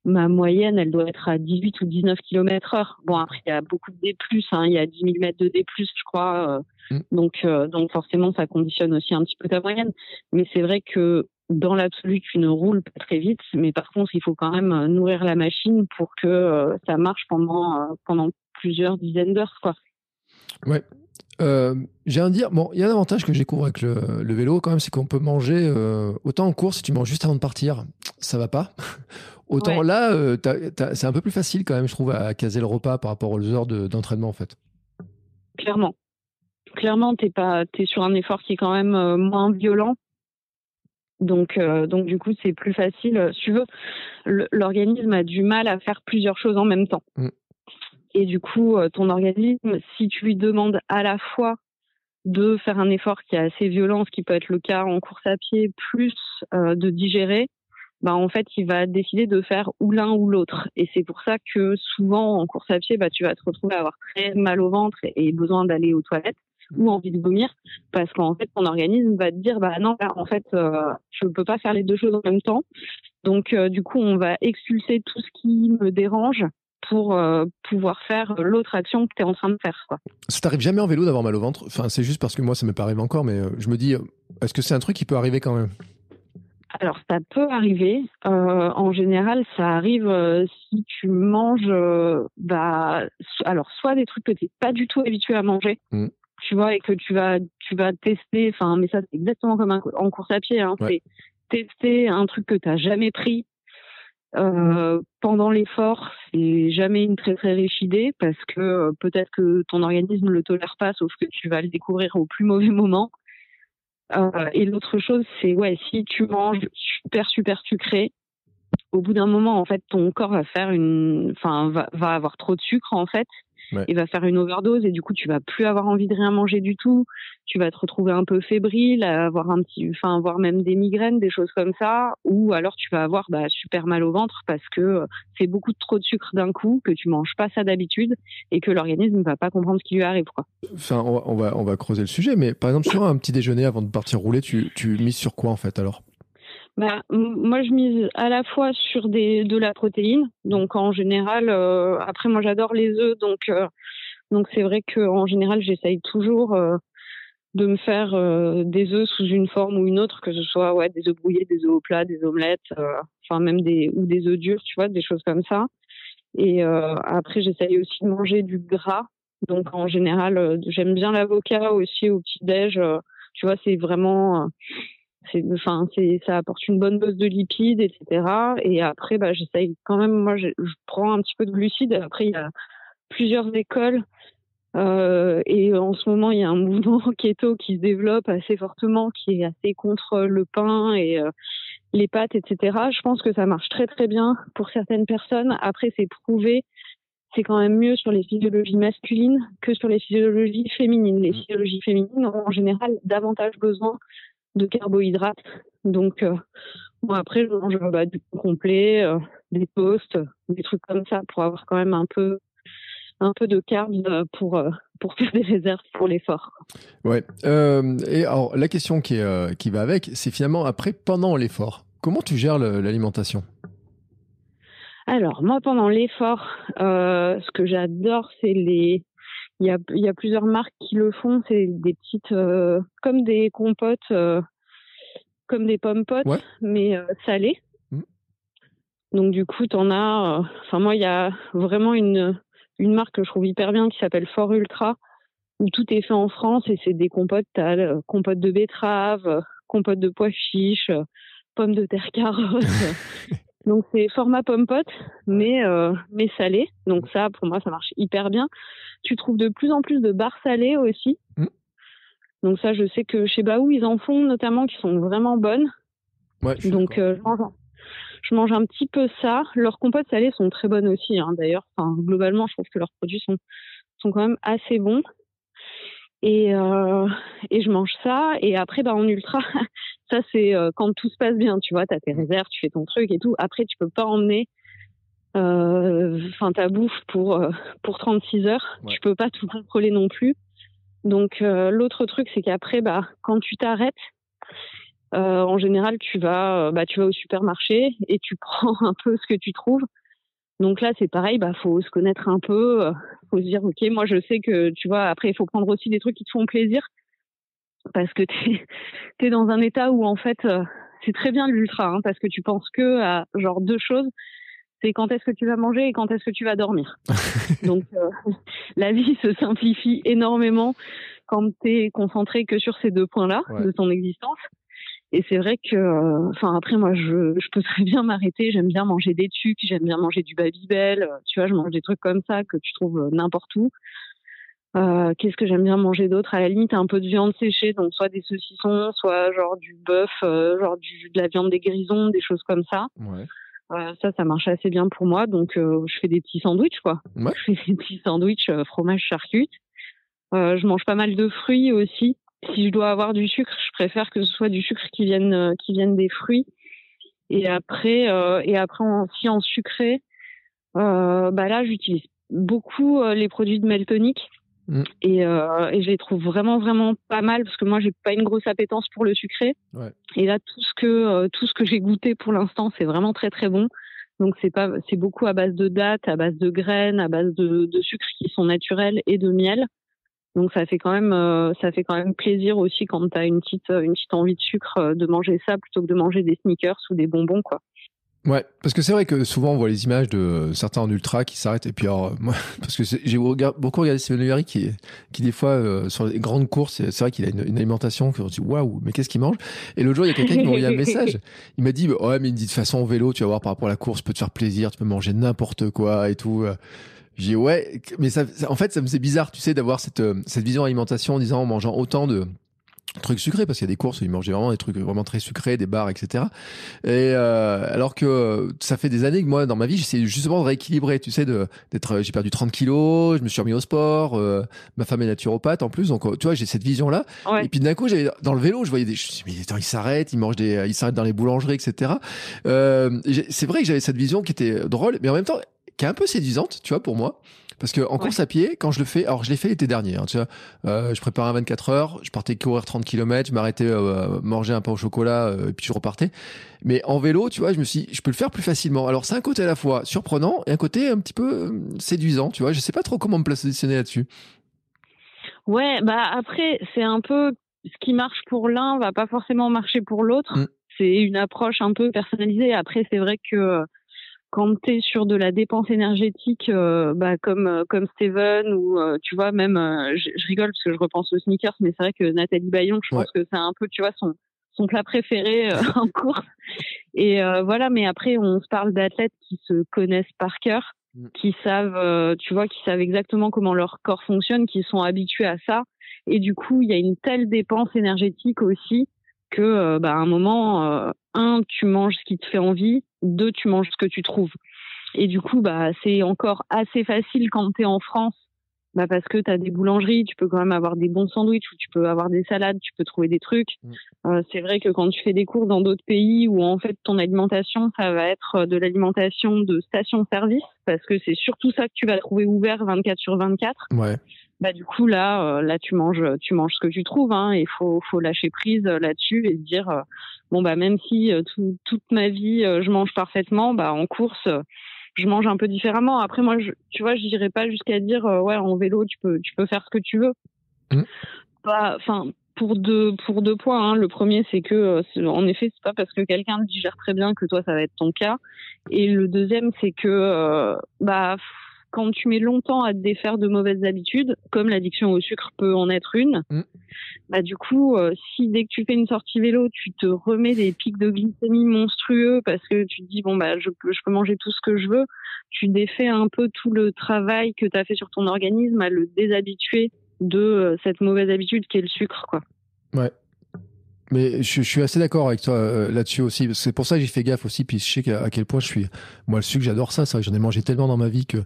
ma moyenne, elle doit être à 18 ou 19 km heure. Bon, après, il y a beaucoup de D+, hein, il y a 10 000 mètres de D+, je crois. Euh, mm. Donc, donc forcément, ça conditionne aussi un petit peu ta moyenne. Mais c'est vrai que dans l'absolu, tu ne roules pas très vite, mais par contre, il faut quand même euh, nourrir la machine pour que euh, ça marche pendant, euh, pendant plusieurs dizaines d'heures. Quoi. Ouais. j'ai un dire, bon, il y a un avantage que j'ai découvre avec le, vélo quand même, c'est qu'on peut manger autant en course, si tu manges juste avant de partir, ça va pas. autant là, c'est un peu plus facile quand même, je trouve, à caser le repas par rapport aux heures d'entraînement en fait. Clairement. Clairement, tu es, es sur un effort qui est quand même moins violent donc, euh, donc du coup, c'est plus facile. Si tu veux, l'organisme a du mal à faire plusieurs choses en même temps. Mm. Et du coup, euh, ton organisme, si tu lui demandes à la fois de faire un effort qui est assez violent, ce qui peut être le cas en course à pied, plus euh, de digérer, bah en fait, il va décider de faire ou l'un ou l'autre. Et c'est pour ça que souvent en course à pied, bah tu vas te retrouver à avoir très mal au ventre et besoin d'aller aux toilettes ou envie de vomir parce qu'en fait ton organisme va te dire bah non en fait euh, je ne peux pas faire les deux choses en même temps donc euh, du coup on va expulser tout ce qui me dérange pour euh, pouvoir faire l'autre action que tu es en train de faire quoi. Ça t'arrive jamais en vélo d'avoir mal au ventre Enfin c'est juste parce que moi ça m'est pas arrivé encore mais je me dis est-ce que c'est un truc qui peut arriver quand même? Alors ça peut arriver. en général, ça arrive si tu manges, bah, alors soit des trucs que tu n'es pas du tout habitué à manger, mmh tu vois, et que tu vas, tu vas tester, enfin, mais ça, c'est exactement comme en course à pied, hein, c'est tester un truc que tu n'as jamais pris euh, pendant l'effort, c'est jamais une très très riche idée parce que euh, peut-être que ton organisme le tolère pas, sauf que tu vas le découvrir au plus mauvais moment. Euh, et l'autre chose, c'est ouais, si tu manges super super sucré, au bout d'un moment, en fait, ton corps va faire une, enfin, va avoir trop de sucre en fait, il va faire une overdose et du coup tu vas plus avoir envie de rien manger du tout. Tu vas te retrouver un peu fébrile, avoir un petit, enfin avoir même des migraines, des choses comme ça, ou alors tu vas avoir bah, super mal au ventre parce que euh, c'est beaucoup trop de sucre d'un coup, que tu manges pas ça d'habitude et que l'organisme ne va pas comprendre ce qui lui arrive quoi. Enfin on va on va creuser le sujet, mais par exemple sur un petit déjeuner avant de partir rouler, tu tu mises sur quoi en fait alors? Bah, moi, je mise à la fois sur des, de la protéine. Donc, en général, euh, après, moi, j'adore les œufs. Donc, euh, donc c'est vrai qu'en général, j'essaye toujours euh, de me faire des œufs sous une forme ou une autre, que ce soit ouais, des œufs brouillés, des œufs au plat, des omelettes, enfin, même des, ou des œufs durs, tu vois, des choses comme ça. Et après, j'essaye aussi de manger du gras. Donc, en général, j'aime bien l'avocat aussi au petit-déj. tu vois, c'est vraiment c'est enfin c'est ça apporte une bonne dose de lipides etc et après bah j'essaye quand même moi je, prends un petit peu de glucides après il y a plusieurs écoles. et en ce moment, il y a un mouvement keto qui se développe assez fortement, qui est assez contre le pain et les pâtes, etc. Je pense que ça marche très très bien pour certaines personnes. Après, c'est prouvé, c'est quand même mieux sur les physiologies masculines que sur les physiologies féminines. Les mmh. physiologies féminines ont en général davantage besoin de carbohydrates. Donc, euh, après, je mange bah, du complet, euh, des toasts, des trucs comme ça pour avoir quand même un peu un peu de carbs euh, pour pour faire des réserves pour l'effort. Ouais. et alors la question qui qui va avec, c'est finalement après pendant l'effort. Comment tu gères l'alimentation? Alors, moi, pendant l'effort, euh, ce que j'adore, c'est les. Il y a, y a, plusieurs marques qui le font. C'est des petites. Euh, comme des compotes, euh, comme des pommes potes, mais salées. Mmh. Donc, du coup, tu en as. Enfin, moi, il y a vraiment une, une marque que je trouve hyper bien qui s'appelle Fort Ultra, où tout est fait en France et c'est des compotes. Tu as compote de betterave, compote de pois chiches pommes de terre carottes. Donc c'est format pomme pote, mais euh, mais salé. Donc ça, pour moi, ça marche hyper bien. Tu trouves de plus en plus de barres salées aussi. Mm. Donc ça, je sais que chez Baou, ils en font notamment qui sont vraiment bonnes. Donc euh, je, mange, un petit peu ça. Leurs compotes salées sont très bonnes aussi. Hein, D'ailleurs, enfin, globalement, je trouve que leurs produits sont sont quand même assez bons. Et, euh, et je mange ça. Et après, bah, en ultra, ça, c'est euh, quand tout se passe bien. Tu vois, tu as tes réserves, tu fais ton truc et tout. Après, tu peux pas emmener euh, ta bouffe pour, pour 36 heures. Tu peux pas tout contrôler non plus. Donc, l'autre truc, c'est qu'après, bah, quand tu t'arrêtes, en général, tu vas, bah, tu vas au supermarché et tu prends un peu ce que tu trouves. Donc là, c'est pareil, bah faut se connaître un peu, euh, faut se dire ok, moi je sais que tu vois. Après, il faut prendre aussi des trucs qui te font plaisir parce que t'es es dans un état où en fait euh, c'est très bien l'ultra hein, parce que tu penses que à genre deux choses. C'est quand est-ce que tu vas manger et quand est-ce que tu vas dormir. Donc euh, la vie se simplifie énormément quand tu es concentré que sur ces deux points-là de ton existence. Et c'est vrai que, euh, enfin après moi je, je peux très bien m'arrêter. J'aime bien manger des tucs, j'aime bien manger du babybel. Euh, tu vois, je mange des trucs comme ça que tu trouves euh, n'importe où. Euh, Qu'est-ce que j'aime bien manger d'autre? À la limite, un peu de viande séchée, donc soit des saucissons, soit genre du bœuf, genre du, de la viande des grisons, des choses comme ça. Ouais. Euh, ça, ça marche assez bien pour moi. Donc, je fais des petits sandwichs, quoi. Ouais. Je fais des petits sandwichs fromage charcute. je mange pas mal de fruits aussi si je dois avoir du sucre, je préfère que ce soit du sucre qui vienne euh, qui vienne des fruits. Et après euh, et après si en sucré, euh, bah là j'utilise beaucoup les produits de Meltonic. Mm. Et, et, je les trouve vraiment vraiment pas mal parce que moi j'ai pas une grosse appétence pour le sucré. Ouais. Et là tout ce que tout ce que j'ai goûté pour l'instant c'est vraiment très très bon. Donc c'est pas c'est beaucoup à base de dattes, à base de graines, à base de, de sucres qui sont naturels et de miel. Donc ça fait quand même euh, ça fait quand même plaisir aussi quand tu as une petite une petite envie de sucre euh, de manger ça plutôt que de manger des sneakers ou des bonbons quoi. Ouais, parce que c'est vrai que souvent on voit les images de certains en ultra qui s'arrêtent. Et puis alors parce que j'ai beaucoup regardé Steven Leary qui qui des fois euh, sur les grandes courses c'est vrai qu'il a une, alimentation que on dit waouh mais qu'est-ce qu'il mange? Et l'autre jour il y a quelqu'un qui m'a envoyé un message. Il m'a dit ouais mais il me dit de toute façon au vélo tu vas voir par rapport à la course peut te faire plaisir tu peux manger n'importe quoi et tout j'ai ouais, mais ça, en fait, ça me c'est bizarre, tu sais, d'avoir cette euh, cette vision alimentation en disant en mangeant autant de trucs sucrés parce qu'il y a des courses où ils mangeaient vraiment des trucs vraiment très sucrés, des bars, etc. Et euh, alors que ça fait des années que moi dans ma vie j'essaie justement de rééquilibrer, tu sais, de d'être, j'ai perdu 30 kilos, je me suis remis au sport, euh, ma femme est naturopathe en plus, donc tu vois j'ai cette vision là. Et puis d'un coup j'avais dans le vélo, je voyais des, je me suis dit, mais attends ils s'arrêtent, ils mangent des, ils s'arrêtent dans les boulangeries, etc. Euh, c'est vrai que j'avais cette vision qui était drôle, mais en même temps qui est un peu séduisante, tu vois, pour moi. Parce que en course à pied, quand je le fais, alors je l'ai fait l'été dernier, hein, tu vois, euh, je préparais un 24 heures, je partais courir 30 km, je m'arrêtais euh, manger un pain au chocolat, euh, et puis je repartais. Mais en vélo, tu vois, je me suis, je peux le faire plus facilement. Alors c'est un côté à la fois surprenant et un côté un petit peu euh, séduisant, tu vois. Je sais pas trop comment me positionner là-dessus. Ouais, bah après c'est un peu ce qui marche pour l'un va pas forcément marcher pour l'autre. Mm. C'est une approche un peu personnalisée. Après c'est vrai que quand tu es sur de la dépense énergétique, euh, bah, comme euh, comme Steven ou euh, tu vois même, je, rigole parce que je repense aux sneakers, mais c'est vrai que Nathalie Bayon, je pense que c'est un peu tu vois son son plat préféré en course. Et voilà, mais après on se parle d'athlètes qui se connaissent par cœur. mm. qui savent, tu vois, qui savent exactement comment leur corps fonctionne, qui sont habitués à ça. Et du coup, il y a une telle dépense énergétique aussi que, bah, à un moment, un, tu manges ce qui te fait envie, deux, tu manges ce que tu trouves. Et du coup, bah, c'est encore assez facile quand tu es en France bah parce que tu as des boulangeries, tu peux quand même avoir des bons sandwichs ou tu peux avoir des salades, tu peux trouver des trucs. Mm. Euh, c'est vrai que quand tu fais des cours dans d'autres pays où en fait ton alimentation, ça va être de l'alimentation de station-service parce que c'est surtout ça que tu vas trouver ouvert 24 sur 24. Ouais. Bah du coup là, euh, là tu manges, tu manges ce que tu trouves. Hein, et faut faut lâcher prise là-dessus et se dire euh, bon bah même si toute ma vie je mange parfaitement, bah en course je mange un peu différemment. Après, moi, je, tu vois, je dirais pas jusqu'à dire, euh, ouais, en vélo, tu peux, tu peux faire ce que tu veux. Mmh. Pas, enfin, pour deux, pour deux points. Hein. Le premier, c'est que, euh, en effet, c'est pas parce que quelqu'un digère très bien que toi, ça va être ton cas. Et le deuxième, c'est que, euh, bah, quand tu mets longtemps à te défaire de mauvaises habitudes, comme l'addiction au sucre peut en être une, mm. bah du coup, euh, si dès que tu fais une sortie vélo, tu te remets des pics de glycémie monstrueux parce que tu te dis bon bah je peux je peux manger tout ce que je veux, tu défais un peu tout le travail que tu as fait sur ton organisme à le déshabituer de euh, cette mauvaise habitude qui est le sucre quoi. Ouais. Mais je, suis assez d'accord avec toi euh, là-dessus aussi. C'est pour ça que j'ai fait gaffe aussi. Puis je sais à, quel point je suis. Moi, le sucre, j'adore ça. C'est vrai que j'en ai mangé tellement dans ma vie que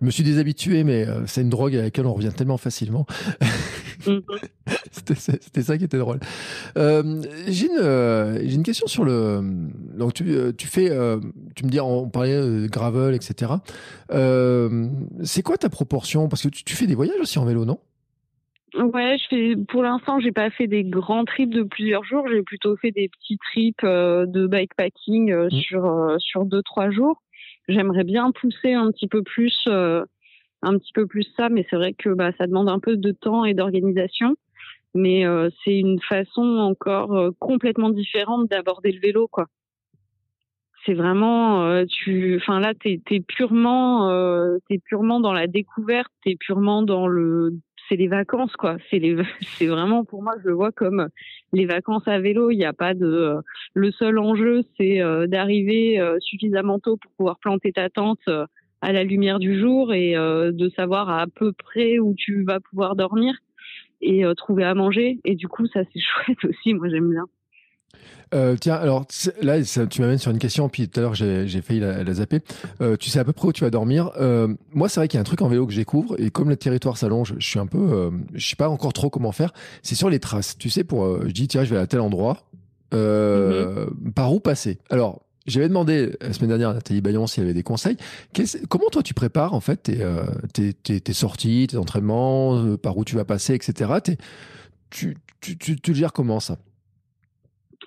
je me suis déshabitué. Mais euh, c'est une drogue à laquelle on revient tellement facilement. Mm-hmm. C'était ça qui était drôle. Euh, j'ai une, une, question sur le. Donc tu, tu fais. tu me dis, on parlait de gravel, etc. c'est quoi ta proportion? Parce que tu, tu fais des voyages aussi en vélo, non? Ouais, je fais. Pour l'instant, j'ai pas fait des grands trips de plusieurs jours. J'ai plutôt fait des petits trips euh, de bikepacking euh, mmh. sur euh, sur deux trois jours. J'aimerais bien pousser un petit peu plus, un petit peu plus ça, mais c'est vrai que bah ça demande un peu de temps et d'organisation. Mais c'est une façon encore complètement différente d'aborder le vélo, quoi. C'est vraiment, tu, enfin là, t'es es purement, t'es purement dans la découverte, t'es purement dans le c'est les vacances quoi. C'est vraiment pour moi je le vois comme les vacances à vélo. Il n'y a pas de, le seul enjeu c'est euh, d'arriver euh, suffisamment tôt pour pouvoir planter ta tente euh, à la lumière du jour et de savoir à peu près où tu vas pouvoir dormir et trouver à manger. Et du coup ça c'est chouette aussi. Moi j'aime bien. Euh, tiens, alors là, tu m'amènes sur une question, puis tout à l'heure j'ai failli la, zapper. Euh, tu sais à peu près où tu vas dormir. Euh, moi, c'est vrai qu'il y a un truc en vélo que je découvre, et comme le territoire s'allonge, je suis un peu, je sais pas encore trop comment faire. C'est sur les traces. Tu sais, pour, je dis tiens, je vais à tel endroit, mm-hmm. par où passer? Alors. J'avais demandé la semaine dernière à Nathalie Bayon s'il y avait des conseils. Comment toi tu prépares en fait tes, tes, tes, sorties, tes entraînements, par où tu vas passer, etc. Tu, tu, tu, tu le gères comment ça?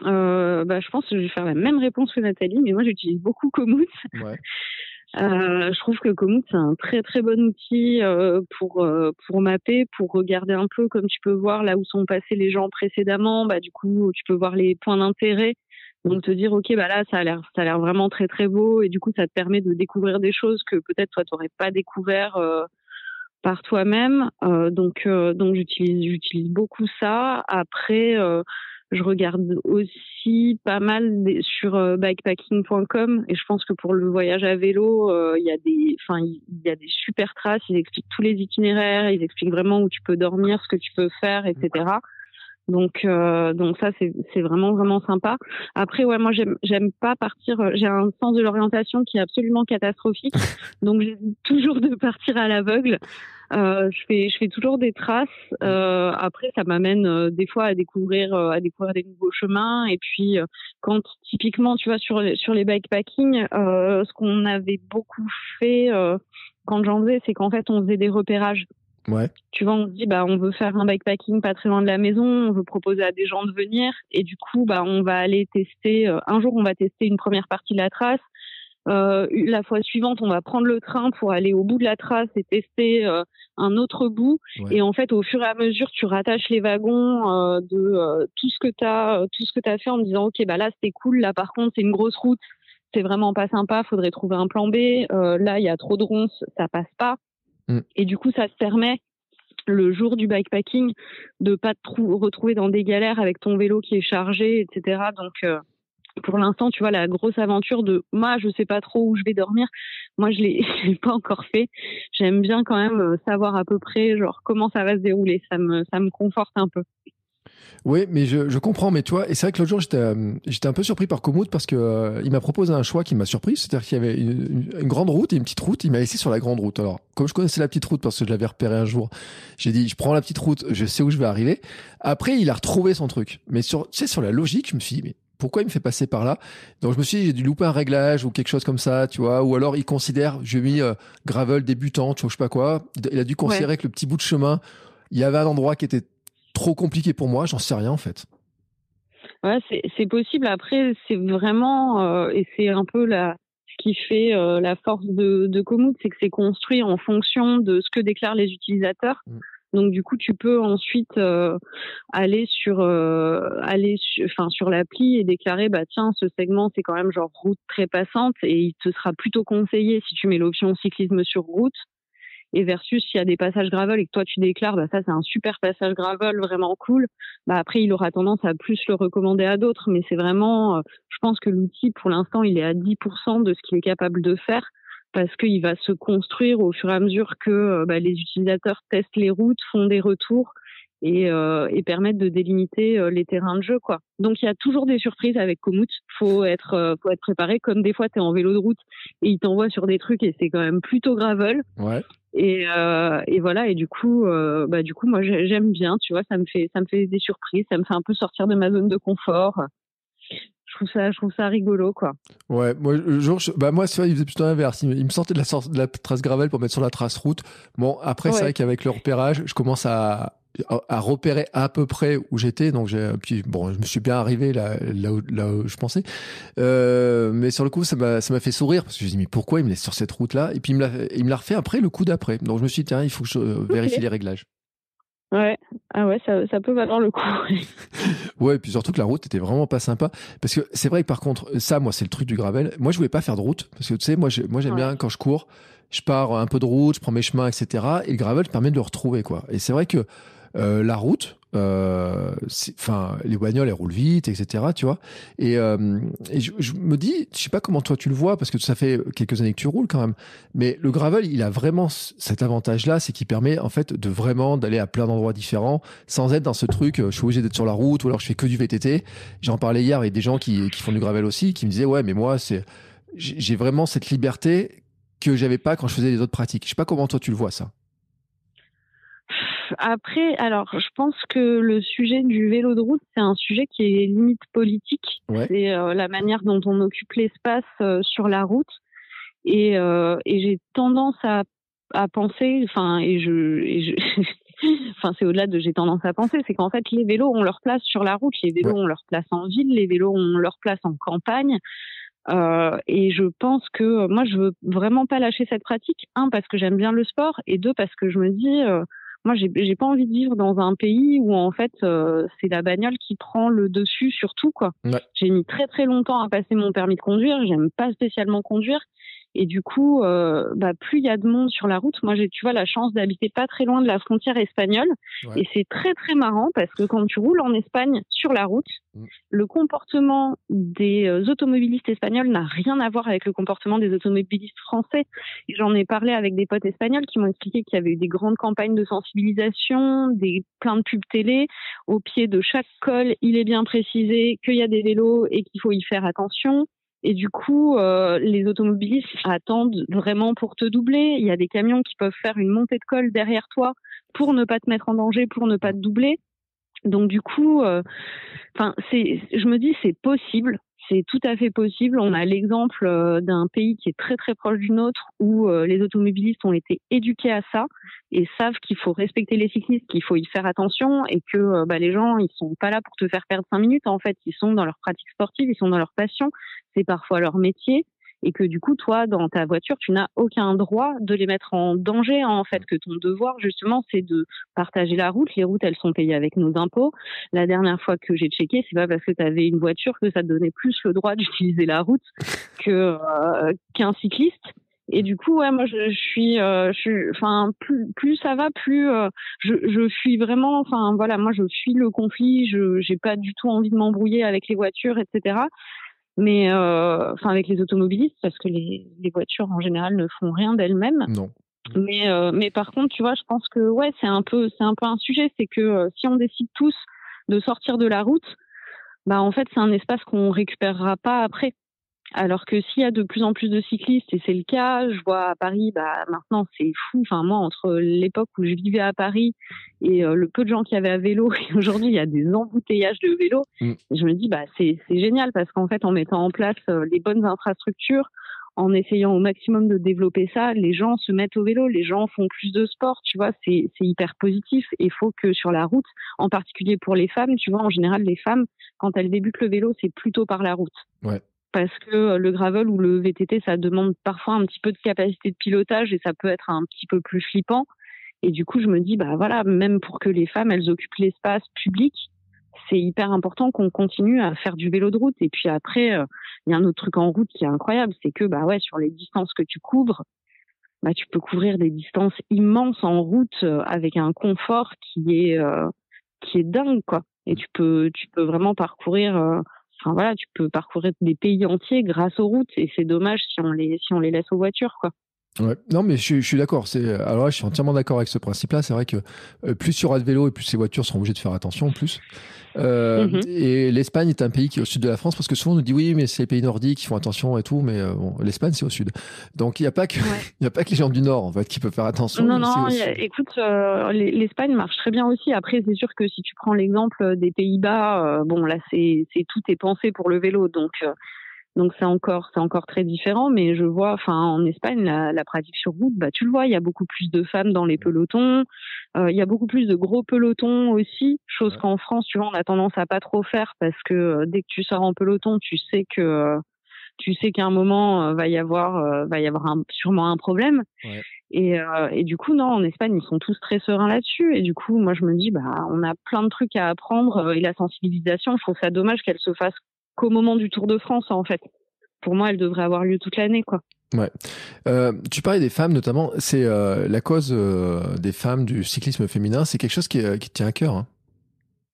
Euh, bah, je pense que je vais faire la même réponse que Nathalie, mais moi j'utilise beaucoup Komoot. Ouais. Euh, je trouve que Komoot c'est un très très bon outil euh, pour euh, pour mapper, pour regarder un peu comme tu peux voir là où sont passés les gens précédemment. Bah du coup tu peux voir les points d'intérêt. Donc te dire ok bah là ça a l'air ça a l'air vraiment très très beau et du coup ça te permet de découvrir des choses que peut-être toi t'aurais pas découvert par toi-même. donc donc j'utilise j'utilise beaucoup ça. Après je regarde aussi pas mal sur euh, bikepacking.com et je pense que pour le voyage à vélo, euh, il y a des, enfin il y a des super traces. Ils expliquent tous les itinéraires, ils expliquent vraiment où tu peux dormir, ce que tu peux faire, etc. Donc euh, donc ça c'est c'est vraiment vraiment sympa. Après ouais moi j'aime j'aime pas partir. J'ai un sens de l'orientation qui est absolument catastrophique. donc j'hésite toujours de partir à l'aveugle. Euh, je fais je fais toujours des traces. Euh, après, ça m'amène euh, des fois à découvrir euh, à découvrir des nouveaux chemins. Et puis quand typiquement, tu vois, sur les, sur les bikepacking, ce qu'on avait beaucoup fait quand j'en faisais, c'est qu'en fait, on faisait des repérages. Ouais. Tu vois, on se dit bah on veut faire un bikepacking pas très loin de la maison, on veut proposer à des gens de venir et du coup bah on va aller tester. un jour on va tester une première partie de la trace, euh, la fois suivante, on va prendre le train pour aller au bout de la trace et tester euh, un autre bout. Et en fait, au fur et à mesure, tu rattaches les wagons euh, de euh, tout ce que tu as, tout ce que as fait en disant, ok, bah là c'était cool, là par contre c'est une grosse route, c'est vraiment pas sympa, faudrait trouver un plan B. là, il y a trop de ronces, ça passe pas. Mm. Et du coup, ça te permet le jour du bikepacking de pas te retrouver dans des galères avec ton vélo qui est chargé, etc. Donc pour l'instant, tu vois, la grosse aventure de moi, je sais pas trop où je vais dormir. Moi, je l'ai, l'ai pas encore fait. J'aime bien quand même euh, savoir à peu près, genre, comment ça va se dérouler. Ça me conforte un peu. Oui, mais je, je, comprends, mais tu vois, et c'est vrai que l'autre jour, j'étais, euh, j'étais un peu surpris par Komoot parce que euh, il m'a proposé un choix qui m'a surpris, c'est-à-dire qu'il y avait une, une, grande route et une petite route, il m'a laissé sur la grande route. Alors, comme je connaissais la petite route parce que je l'avais repéré un jour, j'ai dit, je prends la petite route, je sais où je vais arriver. Après, il a retrouvé son truc. Mais sur, tu sais, sur la logique, je me suis dit, mais pourquoi il me fait passer par là? Donc je me suis dit, j'ai dû louper un réglage ou quelque chose comme ça, tu vois. Ou alors il considère, je mis euh, gravel débutant, tu vois, je sais pas quoi. Il a dû considérer que le petit bout de chemin, il y avait un endroit qui était trop compliqué pour moi, j'en sais rien en fait. Ouais, c'est possible. Après, c'est vraiment, euh, et c'est un peu la, ce qui fait euh, la force de, de Komoot, c'est que c'est construit en fonction de ce que déclarent les utilisateurs. Mm. Donc du coup, tu peux ensuite euh, aller sur aller enfin sur l'appli et déclarer bah tiens ce segment c'est quand même genre route très passante et il te sera plutôt conseillé si tu mets l'option cyclisme sur route et versus s'il y a des passages gravel et que toi tu déclares, bah ça c'est un super passage gravel vraiment cool. Bah après il aura tendance à plus le recommander à d'autres, mais c'est vraiment, euh, je pense que l'outil pour l'instant il est à 10% de ce qu'il est capable de faire parce qu'il va se construire au fur et à mesure que euh, bah, les utilisateurs testent les routes, font des retours et, euh, et permettent de délimiter euh, les terrains de jeu quoi. Donc il y a toujours des surprises avec Komoot, faut être faut être préparé comme des fois tu es en vélo de route et il t'envoie sur des trucs et c'est quand même plutôt gravel. Ouais. Et, euh, et voilà et du coup euh, bah du coup moi j'aime bien, tu vois, ça me fait ça me fait des surprises, ça me fait un peu sortir de ma zone de confort. Je trouve ça, je trouve ça rigolo, quoi. Ouais, moi, jour, bah moi, c'est vrai, il faisait plutôt l'inverse. Il, me sortait de la, de la trace gravel pour mettre sur la trace route. Bon, après, c'est vrai qu'avec le repérage, je commence à, à repérer à peu près où j'étais. Donc j'ai puis bon, je me suis bien arrivé là là où, là où je pensais. Euh, mais sur le coup, ça m'a ça m'a fait sourire parce que je me dit mais pourquoi il me laisse sur cette route là Et puis il me l'a il me l'a refait après le coup d'après. Donc je me suis dit tiens, il faut que je vérifie les réglages. Ouais, ah ouais, ça, ça peut valoir le coup. ouais, et puis surtout que la route était vraiment pas sympa. Parce que c'est vrai que par contre, ça, moi, c'est le truc du gravel. Moi, je voulais pas faire de route. Parce que tu sais, moi, moi j'aime bien quand je cours, je pars un peu de route, je prends mes chemins, etc. Et le gravel permet de le retrouver, quoi. Et c'est vrai que euh, la route, euh, enfin les bagnoles elles roulent vite, etc. Tu vois. Et, euh, je, je, me dis, je sais pas comment toi tu le vois parce que ça fait quelques années que tu roules quand même. Mais le gravel, il a vraiment cet avantage-là, c'est qu'il permet en fait de vraiment d'aller à plein d'endroits différents sans être dans ce truc. Je suis obligé d'être sur la route ou alors je fais que du VTT. J'en parlais hier avec des gens qui, qui font du gravel aussi, qui me disaient ouais, mais moi c'est j'ai vraiment cette liberté que j'avais pas quand je faisais les autres pratiques. Je sais pas comment toi tu le vois ça. Après, alors, je pense que le sujet du vélo de route, c'est un sujet qui est limite politique. C'est euh, la manière dont on occupe l'espace euh, sur la route. Et, euh, et j'ai tendance à, à penser, enfin, et je, et je enfin, c'est au-delà de j'ai tendance à penser, c'est qu'en fait, les vélos ont leur place sur la route, les vélos ont leur place en ville, les vélos ont leur place en campagne. Euh, et je pense que moi, je veux vraiment pas lâcher cette pratique. Un, parce que j'aime bien le sport, et deux, parce que je me dis, euh, moi, j'ai, j'ai pas envie de vivre dans un pays où en fait euh, c'est la bagnole qui prend le dessus sur tout quoi. J'ai mis très très longtemps à passer mon permis de conduire. J'aime pas spécialement conduire. Et du coup, euh, bah, plus il y a de monde sur la route, moi j'ai, tu vois, la chance d'habiter pas très loin de la frontière espagnole. Et c'est très très marrant parce que quand tu roules en Espagne sur la route, mm. le comportement des euh, automobilistes espagnols n'a rien à voir avec le comportement des automobilistes français. J'en ai parlé avec des potes espagnols qui m'ont expliqué qu'il y avait eu des grandes campagnes de sensibilisation, des plein de pubs télé. Au pied de chaque col, il est bien précisé qu'il y a des vélos et qu'il faut y faire attention. Et du coup, euh, les automobilistes attendent vraiment pour te doubler. Il y a des camions qui peuvent faire une montée de colle derrière toi pour ne pas te mettre en danger, pour ne pas te doubler. Donc du coup, euh, je me dis, c'est possible c'est tout à fait possible. On a l'exemple euh, d'un pays qui est très très proche du nôtre où euh, les automobilistes ont été éduqués à ça et savent qu'il faut respecter les cyclistes, qu'il faut y faire attention et que euh, bah, les gens ils sont pas là pour te faire perdre cinq minutes. En fait, ils sont dans leur pratique sportive, ils sont dans leur passion, c'est parfois leur métier et que du coup, toi, dans ta voiture, tu n'as aucun droit de les mettre en danger. En fait, que ton devoir, justement, c'est de partager la route. Les routes, elles sont payées avec nos impôts. La dernière fois que j'ai checké, c'est pas parce que tu avais une voiture que ça te donnait plus le droit d'utiliser la route que euh, qu'un cycliste. Et du coup, ouais, moi, je, suis, euh, je enfin, plus, plus ça va, plus euh, je, je suis vraiment, enfin, voilà, moi, je fuis le conflit. Je, j'ai pas du tout envie de m'embrouiller avec les voitures, etc. mais enfin avec les automobilistes parce que les, les, voitures en général ne font rien d'elles-mêmes. Non. Mais mais par contre, tu vois, je pense que ouais, c'est un peu c'est un peu un sujet, c'est que si on décide tous de sortir de la route, bah en fait c'est un espace qu'on récupérera pas après. Alors que s'il y a de plus en plus de cyclistes, et c'est le cas, je vois à Paris, bah maintenant c'est fou. Enfin moi, entre l'époque où je vivais à Paris et euh, le peu de gens qui avaient à vélo, et aujourd'hui il y a des embouteillages de vélos, mm. je me dis bah c'est génial parce qu'en fait en mettant en place euh, les bonnes infrastructures, en essayant au maximum de développer ça, les gens se mettent au vélo, les gens font plus de sport, tu vois, c'est hyper positif. Et il faut que sur la route, en particulier pour les femmes, tu vois, en général, les femmes, quand elles débutent le vélo, c'est plutôt par la route. Ouais parce que euh, le gravel ou le VTT, ça demande parfois un petit peu de capacité de pilotage et ça peut être un petit peu plus flippant. Et du coup, je me dis, bah voilà, même pour que les femmes, elles occupent l'espace public, c'est hyper important qu'on continue à faire du vélo de route. Et puis après, euh, il y a un autre truc en route qui est incroyable, c'est que bah ouais, sur les distances que tu couvres, bah tu peux couvrir des distances immenses en route euh, avec un confort qui est qui est dingue quoi. Et tu peux tu peux vraiment parcourir Enfin voilà, tu peux parcourir des pays entiers grâce aux routes et c'est dommage si on les si on les laisse aux voitures quoi. Ouais. Non, mais je, suis d'accord. C'est alors là, je suis entièrement d'accord avec ce principe-là. C'est vrai que euh, plus il y aura de vélos et plus ces voitures seront obligées de faire attention en plus. Euh, mhm. Et l'Espagne est un pays qui est au sud de la France parce que souvent on nous dit oui, mais c'est les pays nordiques qui font attention et tout, mais euh, bon, l'Espagne c'est au sud. Donc il n'y a pas que il y a pas que les gens du nord en fait qui peuvent faire attention. Non, non. écoute, l'Espagne marche très bien aussi. Après, c'est sûr que si tu prends l'exemple des Pays-Bas, bon là c'est c'est tout est pensé pour le vélo, donc donc c'est encore c'est encore très différent, mais je vois, enfin en Espagne la, pratique sur route, bah tu le vois, il y a beaucoup plus de femmes dans les pelotons, euh, il y a beaucoup plus de gros pelotons aussi, chose qu'en France, tu vois, on a tendance à pas trop faire parce que euh, dès que tu sors en peloton, tu sais que euh, tu sais qu'à un moment va y avoir va y avoir un, sûrement un problème. Et, et du coup non en Espagne ils sont tous très sereins là-dessus. Et du coup moi je me dis bah on a plein de trucs à apprendre et la sensibilisation je trouve ça dommage qu'elle se fasse qu'au moment du Tour de France, en fait. Pour moi, elle devrait avoir lieu toute l'année, quoi. Ouais. Euh, tu parlais des femmes, notamment. C'est euh, la cause euh, des femmes du cyclisme féminin. C'est quelque chose qui, qui tient à cœur. Hein.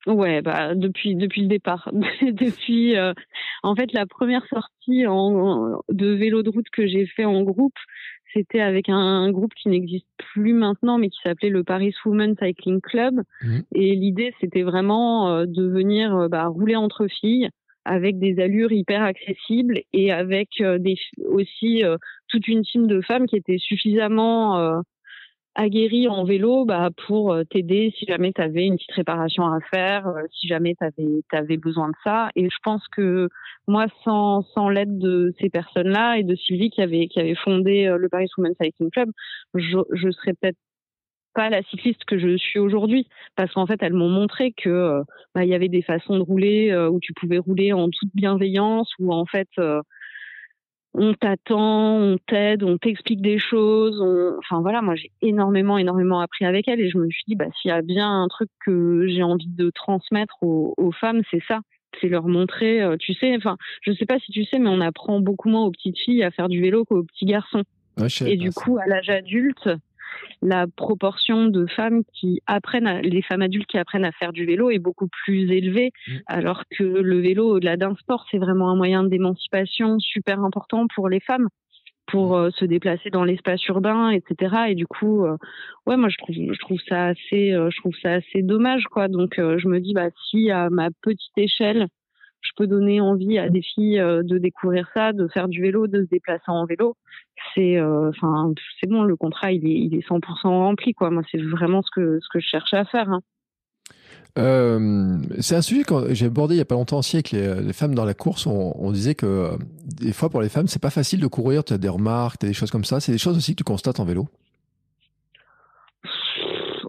Ouais, bah depuis depuis le départ, depuis en fait la première sortie en, de vélo de route que j'ai fait en groupe, c'était avec un, groupe qui n'existe plus maintenant, mais qui s'appelait le Paris Women Cycling Club. Mmh. Et l'idée, c'était vraiment de venir bah, rouler entre filles avec des allures hyper accessibles et avec euh, aussi euh, toute une team de femmes qui étaient suffisamment euh, aguerries en vélo bah, pour t'aider si jamais tu avais une petite réparation à faire, si jamais tu avais, besoin de ça. Et je pense que moi, sans, l'aide de ces personnes-là et de Sylvie qui avait, fondé le Paris Women's Cycling Club, je serais peut-être pas la cycliste que je suis aujourd'hui parce qu'en fait elles m'ont montré que euh, bah, il y avait des façons de rouler euh, où tu pouvais rouler en toute bienveillance où en fait euh, on t'attend, on t'aide, on t'explique des choses. Enfin voilà, moi j'ai énormément, énormément appris avec elles et je me suis dit, bah s'il y a bien un truc que j'ai envie de transmettre aux, femmes, c'est ça, c'est leur montrer. tu sais, enfin, je sais pas si tu sais, mais on apprend beaucoup moins aux petites filles à faire du vélo qu'aux petits garçons. et du coup, à l'âge adulte, la proportion de femmes qui apprennent, les femmes adultes qui apprennent à faire du vélo est beaucoup plus élevée, mmh. alors que le vélo, au-delà d'un sport, c'est vraiment un moyen d'émancipation super important pour les femmes pour mmh. euh, se déplacer dans l'espace urbain, etc. Et du coup, euh, ouais, moi je trouve, je trouve ça assez, euh, je trouve ça assez dommage, quoi. Donc je me dis, bah si à ma petite échelle, je peux donner envie à des filles euh, de découvrir ça, de faire du vélo, de se déplacer en vélo. C'est, euh, enfin, bon, le contrat il est, il est 100% rempli quoi. Moi, c'est vraiment ce que je cherchais à faire. Hein. Euh, c'est un sujet que j'ai abordé il y a pas longtemps aussi avec les, femmes dans la course. On, on, disait que des fois pour les femmes c'est pas facile de courir. Tu as des remarques, tu as des choses comme ça. C'est des choses aussi que tu constates en vélo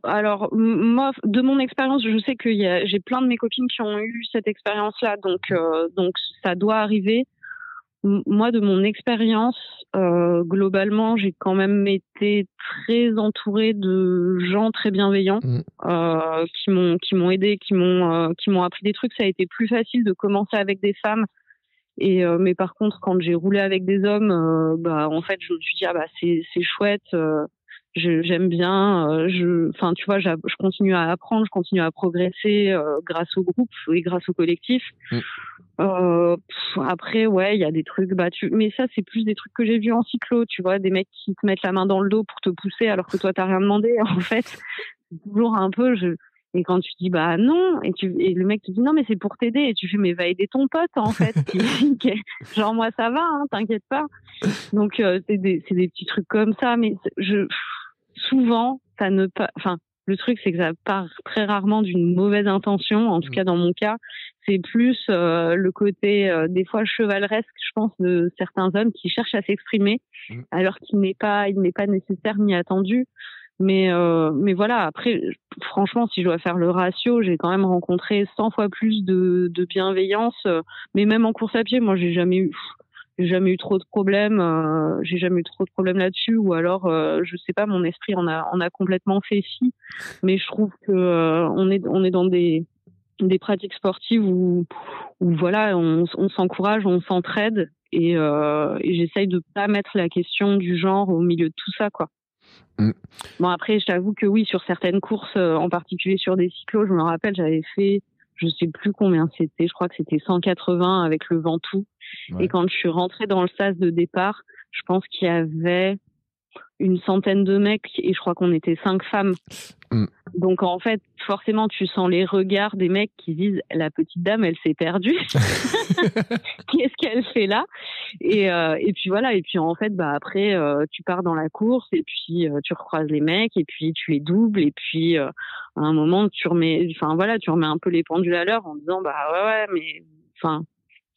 alors moi, de mon expérience, je sais que j'ai plein de mes copines qui ont eu cette expérience-là, donc euh, donc ça doit arriver. moi, de mon expérience, euh, globalement, j'ai quand même été très entourée de gens très bienveillants mmh. euh, qui m'ont qui m'ont aidé, qui m'ont qui m'ont appris des trucs. Ça a été plus facile de commencer avec des femmes. Et mais par contre, quand j'ai roulé avec des hommes, bah en fait, je me suis dit ah bah c'est c'est chouette j'aime bien. je, enfin, tu vois, je continue à apprendre, je continue à progresser grâce au groupe et grâce au collectif. Mm. Euh, après, ouais, il y a des trucs, bah, mais ça, c'est plus des trucs que j'ai vus en cyclo, tu vois, des mecs qui te mettent la main dans le dos pour te pousser alors que toi, t'as rien demandé, en fait. C'est toujours un peu, je, et quand tu dis, bah, non, et tu, et le mec te dit, non, mais c'est pour t'aider, et tu fais, mais va aider ton pote, en fait. Genre, moi, ça va, hein, t'inquiète pas. Donc, euh, c'est des, c'est des petits trucs comme ça, mais je, souvent, ça ne pas, enfin, le truc, c'est que ça part très rarement d'une mauvaise intention. En tout mmh. cas, dans mon cas, c'est plus euh, le côté euh, des fois chevaleresque, je pense, de certains hommes qui cherchent à s'exprimer, mmh. alors qu'il n'est pas, il n'est pas nécessaire ni attendu. Mais euh, mais voilà. Après, franchement, si je dois faire le ratio, j'ai quand même rencontré 100 fois plus de, de bienveillance. mais même en course à pied, moi, j'ai jamais eu j'ai jamais eu trop de problèmes euh, j'ai jamais eu trop de problèmes là-dessus ou alors euh, je sais pas mon esprit en a en a complètement fait fi mais je trouve que euh, on est on est dans des des pratiques sportives où où voilà on, on s'encourage on s'entraide et, et j'essaye de pas mettre la question du genre au milieu de tout ça quoi mm. Bon après, je t'avoue que oui, sur certaines courses, en particulier sur des cyclos, je me rappelle, j'avais fait, je sais plus combien c'était, je crois que c'était 180 avec le Ventoux. Et quand je suis rentrée dans le sas de départ, je pense qu'il y avait une centaine de mecs et je crois qu'on était cinq femmes. Mm. Donc en fait, forcément, tu sens les regards des mecs qui disent la petite dame, elle s'est perdue. Qu'est-ce qu'elle fait là? Et, euh, et puis voilà. Et puis en fait, bah après, euh, tu pars dans la course et puis euh, tu recroises les mecs et puis tu les doubles et puis à un moment tu remets, enfin voilà, tu remets un peu les pendules à l'heure en disant bah ouais ouais mais enfin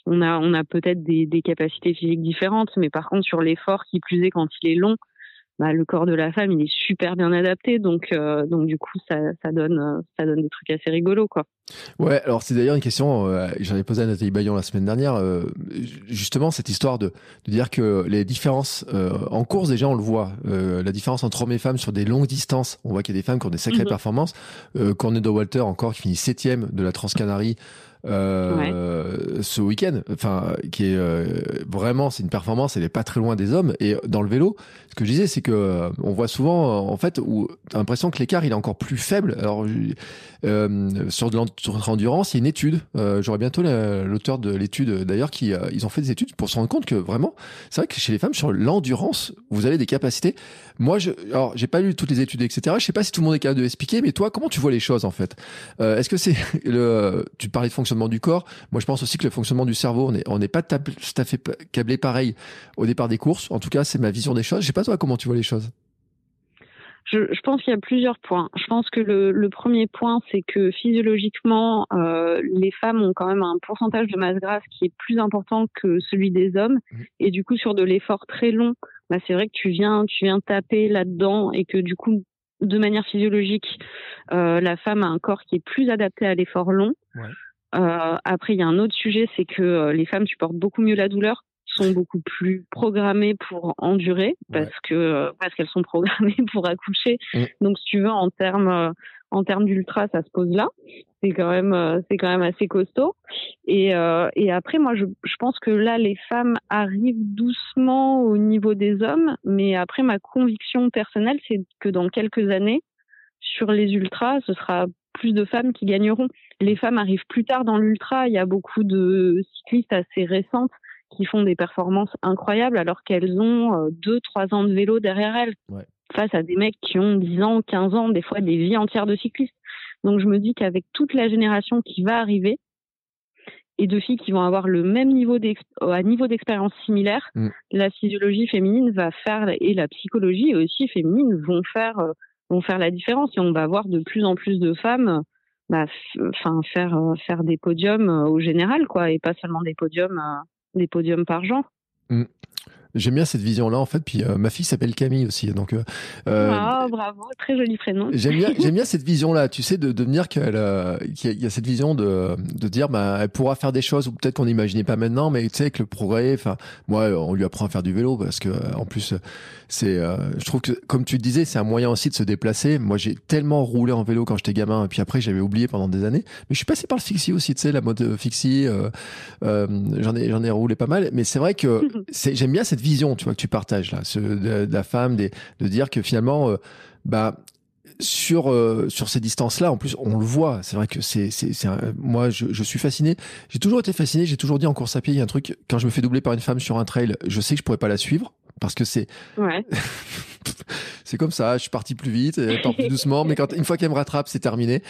on a, on a peut-être des, des, capacités physiques différentes, mais par contre sur l'effort, qui plus est quand il est long, bah, le corps de la femme il est super bien adapté, donc euh, donc du coup ça, ça donne euh, ça donne des trucs assez rigolos quoi. Ouais, alors c'est d'ailleurs une question, euh, j'en ai posé à Nathalie Bayon la semaine dernière, euh, justement cette histoire de, de, dire que les différences en course déjà on le voit, la différence entre hommes et femmes sur des longues distances, on voit qu'il y a des femmes qui ont des sacrées mhm. performances, Cornet de Walter encore qui finit septième de la Transcanarie euh, ce week-end. Enfin, qui est euh, vraiment, c'est une performance. Elle est pas très loin des hommes. Et dans le vélo, ce que je disais, c'est que euh, on voit souvent, en fait, où t'as l'impression que l'écart il est encore plus faible. Alors euh, sur l'endurance, il y a une étude. J'aurai bientôt l'auteur de l'étude d'ailleurs qui ils ont fait des études pour se rendre compte que vraiment, c'est vrai que chez les femmes sur l'endurance, vous avez des capacités. Moi, je, alors j'ai pas lu toutes les études, etc. Je sais pas si tout le monde est capable de l'expliquer, mais toi, comment tu vois les choses en fait? Est-ce que c'est le, tu parlais de fonction du corps. Moi, je pense aussi que le fonctionnement du cerveau, on n'est pas tout à fait câblé pareil au départ des courses. En tout cas, c'est ma vision des choses. Je sais toi comment tu vois les choses? Je, pense qu'il y a plusieurs points. Je pense que le, premier point, c'est que physiologiquement, euh, les femmes ont quand même un pourcentage de masse grasse qui est plus important que celui des hommes. Mmh. Et du coup, sur de l'effort très long, bah, c'est vrai que tu viens, tu viens taper là-dedans et que du coup, de manière physiologique, euh, la femme a un corps qui est plus adapté à l'effort long. Euh, après, il y a un autre sujet, c'est que les femmes supportent beaucoup mieux la douleur, sont beaucoup plus programmées pour endurer parce que euh, parce qu'elles sont programmées pour accoucher. Mm. Donc, si tu veux, en termes en termes d'ultra, ça se pose là. C'est quand même c'est quand même assez costaud. Et et après, moi, je je pense que là, les femmes arrivent doucement au niveau des hommes, mais après, ma conviction personnelle, c'est que dans quelques années, sur les ultras, ce sera plus de femmes qui gagneront. Les femmes arrivent plus tard dans l'ultra. Il y a beaucoup de cyclistes assez récentes qui font des performances incroyables alors qu'elles ont 2-3 euh, ans de vélo derrière elles. Face à des mecs qui ont 10 ans, 15 ans, des fois des vies entières de cyclistes. Donc je me dis qu'avec toute la génération qui va arriver, et de filles qui vont avoir le même niveau à niveau d'expérience similaire, mm. la physiologie féminine va faire et la psychologie aussi féminine vont faire euh, vont faire la différence et on va voir de plus en plus de femmes bah, enfin faire euh, faire des podiums euh, au général quoi et pas seulement des podiums euh, des podiums par genre. J'aime bien cette vision-là, en fait. Puis ma fille s'appelle Camille aussi, donc. ah, bravo, très joli prénom. J'aime bien, j'aime bien cette vision-là. Tu sais, de, de venir qu'elle, qu'il y, a cette vision de, de dire, bah, elle pourra faire des choses ou peut-être qu'on n'imaginait pas maintenant, mais tu sais, avec le progrès. Enfin, moi, on lui apprend à faire du vélo parce que, en plus, c'est, euh, je trouve que, comme tu le disais, c'est un moyen aussi de se déplacer. Moi, j'ai tellement roulé en vélo quand j'étais gamin, et puis après, j'avais oublié pendant des années. Mais je suis passé par le fixie aussi, tu sais, la mode fixie. Euh, euh, j'en ai, j'en ai roulé pas mal. Mais c'est vrai que c'est, j'aime bien cette vision, tu vois, que tu partages là, ce, de, la femme, des, de dire que finalement, euh, bah, sur euh, sur ces distances-là, en plus, on le voit. C'est vrai que c'est c'est moi, je, je, suis fasciné. J'ai toujours été fasciné. J'ai toujours dit en course à pied, il y a un truc. Quand je me fais doubler par une femme sur un trail, je sais que je pourrais pas la suivre parce que c'est ouais. c'est comme ça. Je suis parti plus vite, elle part plus doucement, mais quand une fois qu'elle me rattrape, c'est terminé.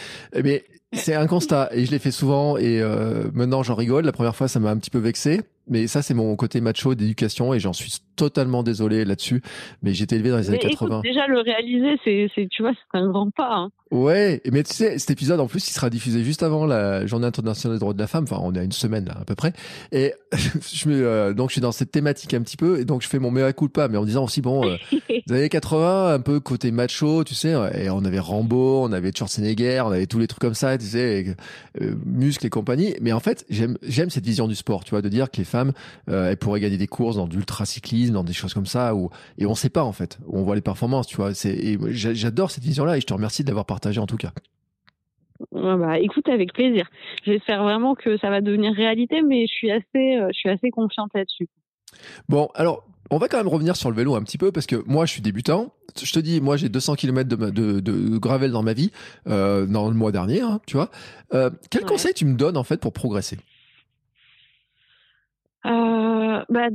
Mais c'est un constat et je l'ai fait souvent et euh, maintenant j'en rigole. La première fois, ça m'a un petit peu vexé. Mais ça, c'est mon côté macho d'éducation et j'en suis totalement désolé là-dessus. Mais j'ai été élevé dans les années 80. déjà, le réaliser, c'est, tu vois, c'est un grand pas. Hein. Ouais, mais tu sais, cet épisode, en plus, il sera diffusé juste avant la Journée internationale des droits de la femme. Enfin, on est à une semaine, là, à peu près. Et je me, euh, donc, je suis dans cette thématique un petit peu. Et donc, je fais mon mea culpa, mais en disant aussi, bon, euh, les années 80, un peu côté macho, tu sais. Et on avait Rambo, on avait Schwarzenegger, on avait tous les trucs comme ça, tu sais, euh, muscles et compagnie. Mais en fait, j'aime, j'aime cette vision du sport, tu vois, de dire que les femmes, euh, elles pourraient gagner des courses dans d'ultra-cyclisme, dans des choses comme ça, où, et on sait pas, en fait. Où on voit les performances, tu vois. C'est, j'adore cette vision-là et je te remercie de l'avoir en tout cas. Bah, écoute, avec plaisir. J'espère vraiment que ça va devenir réalité, mais je suis assez, euh, je suis assez confiante là-dessus. Bon, alors, on va quand même revenir sur le vélo un petit peu parce que moi, je suis débutant. Je te dis, moi, j'ai 200 km de, de, gravel dans ma vie, euh, dans le mois dernier, hein, tu vois. Euh, quel conseil tu me donnes en fait pour progresser? Bah,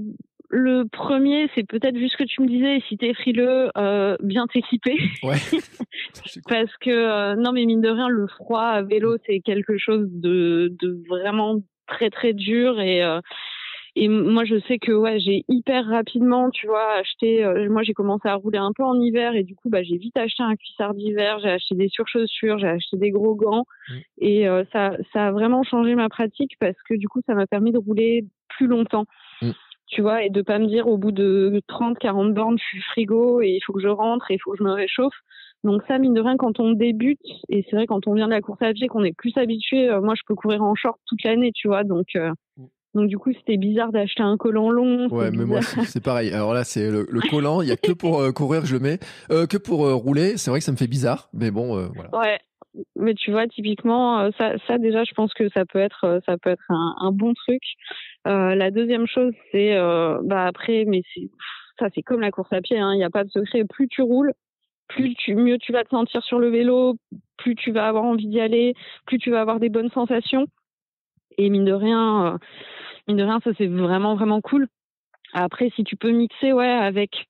le premier, c'est peut-être vu ce que tu me disais, si t'es frileux, euh, bien t'équiper. Ouais. Parce que euh, non, mais mine de rien, le froid à vélo, c'est quelque chose de, de vraiment très très dur et euh, et moi je sais que ouais, j'ai hyper rapidement, tu vois, acheté. Euh, moi j'ai commencé à rouler un peu en hiver et du coup bah j'ai vite acheté un cuissard d'hiver, j'ai acheté des surchaussures, j'ai acheté des gros gants mmh. et ça ça a vraiment changé ma pratique parce que du coup ça m'a permis de rouler plus longtemps. Tu vois, et de pas me dire au bout de 30, 40 bornes, je suis frigo et il faut que je rentre et il faut que je me réchauffe. Donc ça, mine de rien, quand on débute, et c'est vrai quand on vient de la course à pied, qu'on est plus habitué, euh, moi je peux courir en short toute l'année, tu vois, donc... Euh, mm. donc du coup, c'était bizarre d'acheter un collant long. Ouais, mais moi c'est pareil. Alors là, c'est le, collant, il y a que pour euh, courir, je le mets, que pour rouler. C'est vrai que ça me fait bizarre, mais bon, voilà. Ouais, mais tu vois, typiquement, ça, ça déjà, je pense que ça peut être, ça peut être un, un bon truc. Euh, la deuxième chose, c'est euh, bah après, mais c'est ça, c'est comme la course à pied. Hein, il n'y a pas de secret. Plus tu roules, plus tu mieux tu vas te sentir sur le vélo, plus tu vas avoir envie d'y aller, plus tu vas avoir des bonnes sensations. Et mine de rien, euh, mine de rien, ça c'est vraiment vraiment cool. Après, si tu peux mixer, ouais, avec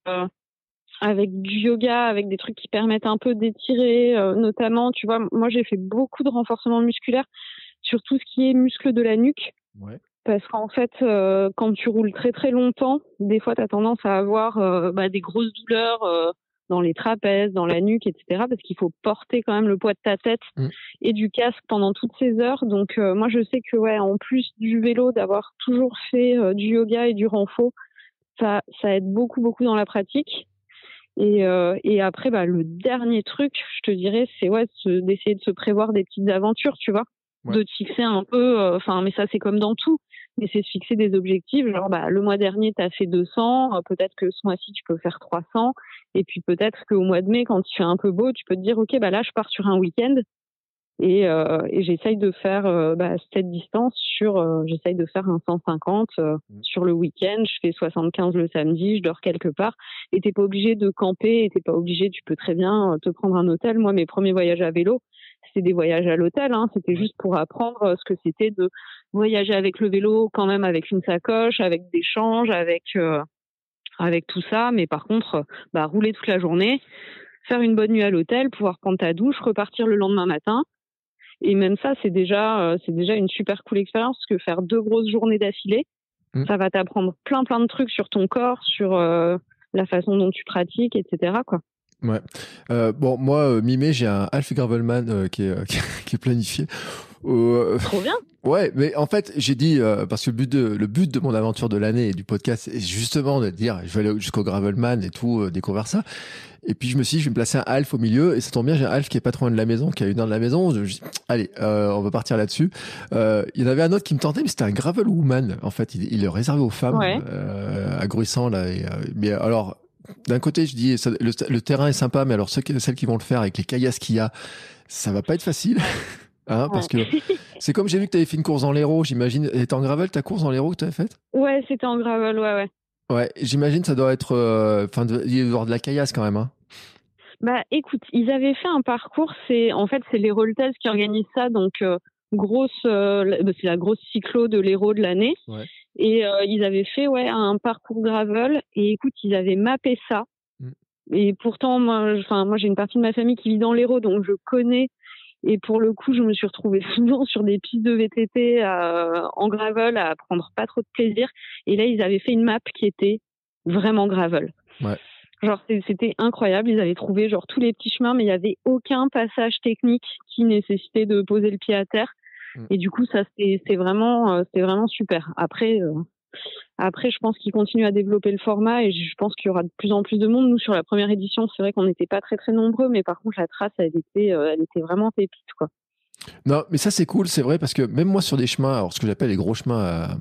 avec du yoga, avec des trucs qui permettent un peu d'étirer, notamment, tu vois, moi j'ai fait beaucoup de renforcement musculaire sur tout ce qui est muscle de la nuque. Ouais. Parce qu'en fait, euh, quand tu roules très très longtemps, des fois, tu as tendance à avoir euh, bah, des grosses douleurs euh, dans les trapèzes, dans la nuque, etc. Parce qu'il faut porter quand même le poids de ta tête mm. et du casque pendant toutes ces heures. Donc, moi, je sais que, ouais, en plus du vélo, d'avoir toujours fait du yoga et du renfo, ça, ça aide beaucoup, beaucoup dans la pratique. Et, et après, bah, le dernier truc, je te dirais, c'est ouais, d'essayer de se prévoir des petites aventures, tu vois. De te fixer un peu, enfin, mais ça, c'est comme dans tout mais c'est se fixer des objectifs. Genre, bah, le mois dernier, tu as fait 200, euh, peut-être que ce mois-ci, tu peux faire 300. Et puis peut-être qu'au mois de mai, quand il fait un peu beau, tu peux te dire, OK, bah là, je pars sur un week-end. Et, euh, et j'essaye de faire euh, bah, cette distance sur, euh, j'essaye de faire un 150 mmh. sur le week-end. Je fais 75 le samedi, je dors quelque part. Et t'es pas obligé de camper, et t'es pas obligé, tu peux très bien te prendre un hôtel. Moi, mes premiers voyages à vélo, c'était des voyages à l'hôtel. Hein. C'était juste pour apprendre ce que c'était de voyager avec le vélo quand même avec une sacoche, avec des changes, avec euh, avec tout ça. Mais par contre, bah, rouler toute la journée, faire une bonne nuit à l'hôtel, pouvoir prendre ta douche, repartir le lendemain matin. Et même ça, c'est déjà euh, c'est déjà une super cool expérience parce que faire deux grosses journées d'affilée, mmh. ça va t'apprendre plein plein de trucs sur ton corps, sur euh, la façon dont tu pratiques, etc. Quoi. Ouais. bon, moi, mi-mai, j'ai un Half Gravelman qui, est, qui est planifié. Trop bien. Ouais, mais en fait, j'ai dit euh, parce que le but de le but de mon aventure de l'année et du podcast est justement de dire je vais aller jusqu'au Gravelman et tout euh, découvrir ça. Et puis je me suis dit je vais me placer un half au milieu et ça tombe bien j'ai un half qui est pas trop loin de la maison, qui a une heure de la maison. Je, allez, euh, on va partir là-dessus. il y en avait un autre qui me tentait, mais c'était un Gravel Woman. En fait, il, il est réservé aux femmes, à Gruissant là. Et, mais alors d'un côté, je dis le, terrain est sympa, mais alors ceux, celles qui vont le faire avec les caillasses qu'il y a, ça va pas être facile. Hein, parce que c'est comme j'ai vu que tu avais fait une course en l'Hérault, j'imagine. C'était en gravel ta course en l'Hérault que tu avais faite? Ouais, c'était en gravel, ouais, ouais. Ouais, j'imagine ça doit être, enfin, il y avoir de la caillasse quand même. Hein. Bah, écoute, ils avaient fait un parcours. C'est en fait c'est les Roltels qui organisent ça, donc grosse, bah, c'est la grosse cyclo de l'héros de l'année. Ouais. Et ils avaient fait ouais un parcours gravel. Et écoute, ils avaient mappé ça. Mmh. Et pourtant, moi, enfin moi j'ai une partie de ma famille qui vit dans l'héros, donc je connais et pour le coup, je me suis retrouvée souvent sur des pistes de VTT euh, en gravel à prendre pas trop de plaisir. Et là, ils avaient fait une map qui était vraiment gravel. Ouais. Genre, c'était incroyable. Ils avaient trouvé genre tous les petits chemins, mais il n'y avait aucun passage technique qui nécessitait de poser le pied à terre. Mm. Et du coup, ça, c'est vraiment, euh, c'était vraiment super. Après, euh, après, je pense qu'ils continuent à développer le format et je pense qu'il y aura de plus en plus de monde. Nous, sur la première édition, c'est vrai qu'on n'était pas très très nombreux, mais par contre, la trace, elle était, euh, elle était vraiment pépite, quoi. Non, mais ça c'est cool, c'est vrai, parce que même moi sur des chemins, alors ce que j'appelle les gros chemins à,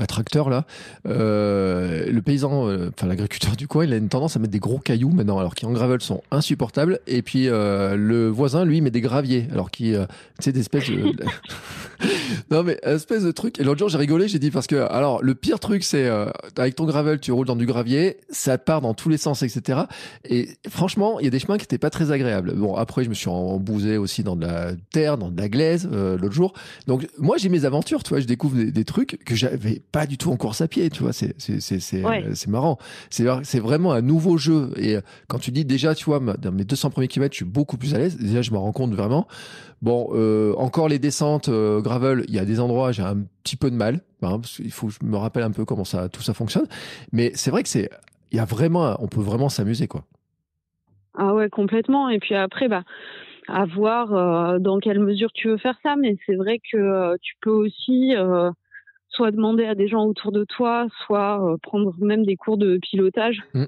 un tracteur là, euh, le paysan, euh, enfin l'agriculteur du coin, il a une tendance à mettre des gros cailloux maintenant, alors qui en gravel sont insupportables. Et puis euh, le voisin, lui, met des graviers, alors qui, euh, tu sais, des espèces de... non mais espèce de truc. Et l'autre jour, j'ai rigolé, j'ai dit parce que, alors le pire truc, c'est avec ton gravel, tu roules dans du gravier, ça part dans tous les sens, etc. Et franchement, il y a des chemins qui étaient pas très agréables. Bon, après, je me suis embousé aussi dans de la terre, dans de la glaise l'autre jour. Donc moi, j'ai mes aventures, tu vois, je découvre des trucs que j'avais pas du tout en course à pied, tu vois. C'est c'est c'est c'est c'est marrant. C'est c'est vraiment un nouveau jeu. Et euh, quand tu dis déjà, tu vois, dans mes 200 premiers kilomètres, je suis beaucoup plus à l'aise. Déjà, je me rends compte vraiment. Bon, euh, encore les descentes euh, gravel, il y a des endroits j'ai un petit peu de mal. Hein, il faut que je me rappelle un peu comment ça tout ça fonctionne. Mais c'est vrai que c'est il y a vraiment, on peut vraiment s'amuser quoi. Ah ouais, complètement. Et puis après, bah à voir dans quelle mesure tu veux faire ça, mais c'est vrai que tu peux aussi soit demander à des gens autour de toi, soit euh, prendre même des cours de pilotage mm.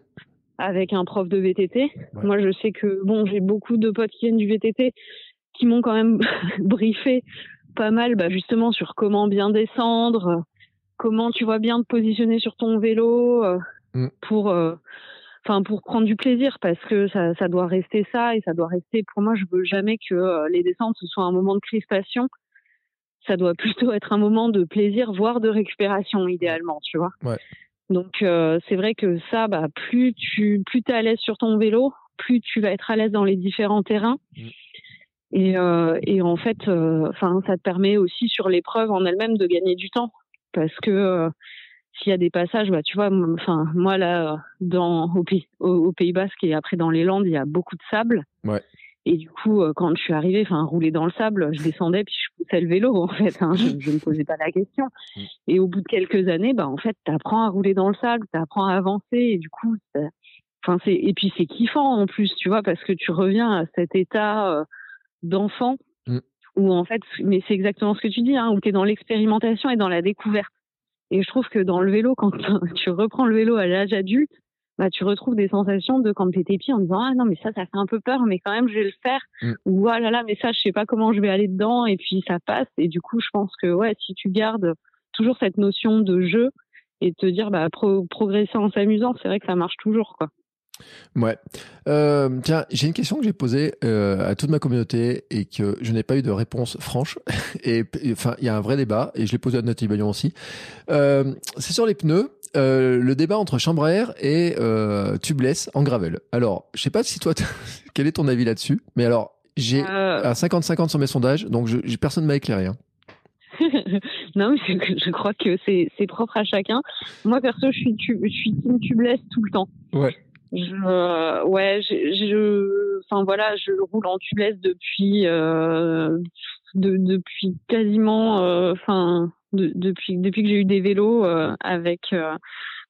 avec un prof de VTT. Moi, je sais que bon, j'ai beaucoup de potes qui viennent du VTT qui m'ont quand même briefé pas mal, bah, justement sur comment bien descendre, comment tu vois bien te positionner sur ton vélo euh, mm. pour, euh, enfin pour prendre du plaisir parce que ça, ça doit rester ça et ça doit rester. Pour moi, je veux jamais que les descentes ce soit un moment de crispation ça doit plutôt être un moment de plaisir, voire de récupération idéalement, tu vois. Ouais. Donc euh, c'est vrai que ça, bah, plus tu plus es à l'aise sur ton vélo, plus tu vas être à l'aise dans les différents terrains. Mm. Et, euh, et, en fait, euh, ça te permet aussi sur l'épreuve en elle-même de gagner du temps, parce que s'il y a des passages, bah, tu vois, enfin, moi là, dans au Pays, au Pays Basque et après dans les Landes, il y a beaucoup de sable. Ouais. Et du coup, euh, quand je suis arrivée, enfin, rouler dans le sable, je descendais puis je poussais le vélo, en fait. Hein, je, ne me posais pas la question. Mm. Et au bout de quelques années, bah, en fait, tu apprends à rouler dans le sable, tu apprends à avancer. Et du coup, enfin, c'est, et puis c'est kiffant en plus, tu vois, parce que tu reviens à cet état euh, d'enfant mm. où, en fait, mais c'est exactement ce que tu dis, hein, où tu es dans l'expérimentation et dans la découverte. Et je trouve que dans le vélo, quand tu reprends le vélo à l'âge adulte, bah, tu retrouves des sensations de quand tu étais petit en disant ah non mais ça ça fait un peu peur mais quand même je vais le faire mm. ou ah là là mais ça je sais pas comment je vais aller dedans et puis ça passe et du coup je pense que ouais si tu gardes toujours cette notion de jeu et te dire bah progresser en s'amusant c'est vrai que ça marche toujours quoi Ouais. Euh, tiens, j'ai une question que j'ai posée euh, à toute ma communauté et que je n'ai pas eu de réponse franche. Et enfin, il y a un vrai débat et je l'ai posé à Nathalie Bayon aussi. Euh, c'est sur les pneus. Euh, le débat entre chambre à air et euh, tubeless en gravel. Alors, je sais pas si toi, quel est ton avis là-dessus, mais alors j'ai euh. à 50-50 sur mes sondages, donc je, personne m'a éclairé. Hein. non, je, je, crois que c'est propre à chacun. Moi perso, je suis je suis team tubeless tout le temps. Ouais. Je, ouais, je, enfin voilà, je roule en tubeless depuis euh, de, depuis quasiment, enfin depuis depuis que j'ai eu des vélos euh, avec euh,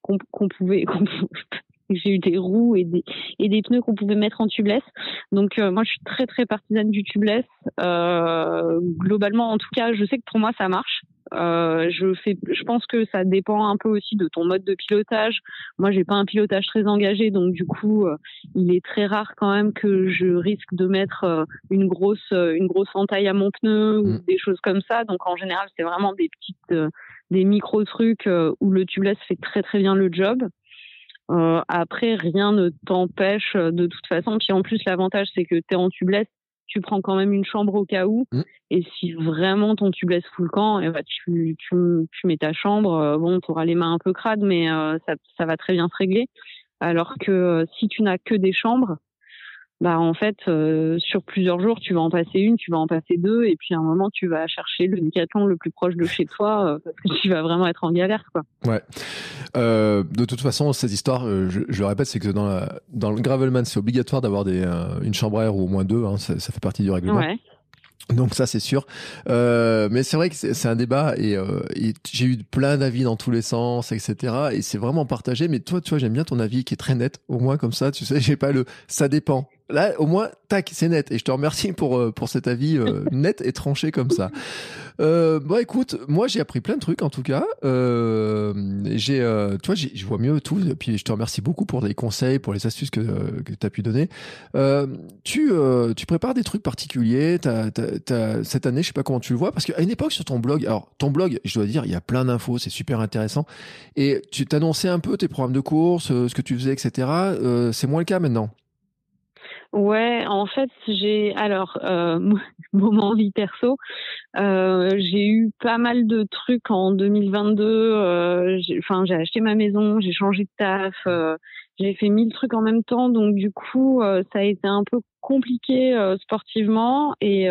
qu'on pouvait j'ai eu des roues et des et des pneus qu'on pouvait mettre en tubeless. Donc euh, moi je suis très très partisane du tubeless. globalement en tout cas, je sais que pour moi ça marche. Euh, je fais, je pense que ça dépend un peu aussi de ton mode de pilotage. Moi, j'ai pas un pilotage très engagé, donc du coup, euh, il est très rare quand même que je risque de mettre euh, une grosse, une grosse entaille à mon pneu ou mm. des choses comme ça. Donc en général, c'est vraiment des petites, des micro trucs où le tubeless fait très très bien le job. Après, rien ne t'empêche de toute façon. Puis en plus, l'avantage, c'est que tu es en tubeless tu prends quand même une chambre au cas où. Mmh. Et si vraiment ton tube laisse full camp, eh ben, tu, tu, tu, mets ta chambre. bon, tu auras les mains un peu crades, mais ça, ça va très bien se régler. Alors que si tu n'as que des chambres, bah en fait euh, sur plusieurs jours tu vas en passer une, tu vas en passer deux et puis à un moment tu vas chercher le Decathlon le plus proche de chez toi euh, parce que tu vas vraiment être en galère quoi. Ouais. Euh, de toute façon cette histoire, je, je le répète, c'est que dans la, dans le gravelman c'est obligatoire d'avoir des une chambre à air ou au moins deux, hein, ça, ça, fait partie du règlement. Ouais. Donc ça c'est sûr, euh, mais c'est vrai que c'est un débat et, euh, et j'ai eu plein d'avis dans tous les sens, etc. Et c'est vraiment partagé. Mais toi, tu vois, j'aime bien ton avis qui est très net. Au moins comme ça, tu sais, j'ai pas le ça dépend. Là, au moins, tac, c'est net. Et je te remercie pour, euh, pour cet avis net et tranché comme ça. Euh, bon, écoute, moi, j'ai appris plein de trucs, en tout cas. Euh, j'ai, euh, toi, je vois mieux tout. Et puis, je te remercie beaucoup pour les conseils, pour les astuces que, que tu as pu donner. tu, tu prépares des trucs particuliers. T'as, t'as, cette année, je sais pas comment tu le vois, parce qu'à une époque, sur ton blog, alors, ton blog, je dois dire, il y a plein d'infos, c'est super intéressant. Et tu t'annonçais un peu tes programmes de course, ce que tu faisais, etc. c'est moins le cas maintenant. Ouais, en fait, j'ai alors euh, moment vie perso, euh, j'ai eu pas mal de trucs en 2022. Euh, enfin, j'ai acheté ma maison, j'ai changé de taf, euh, j'ai fait mille trucs en même temps, donc du coup, euh, ça a été un peu compliqué euh, sportivement. Et,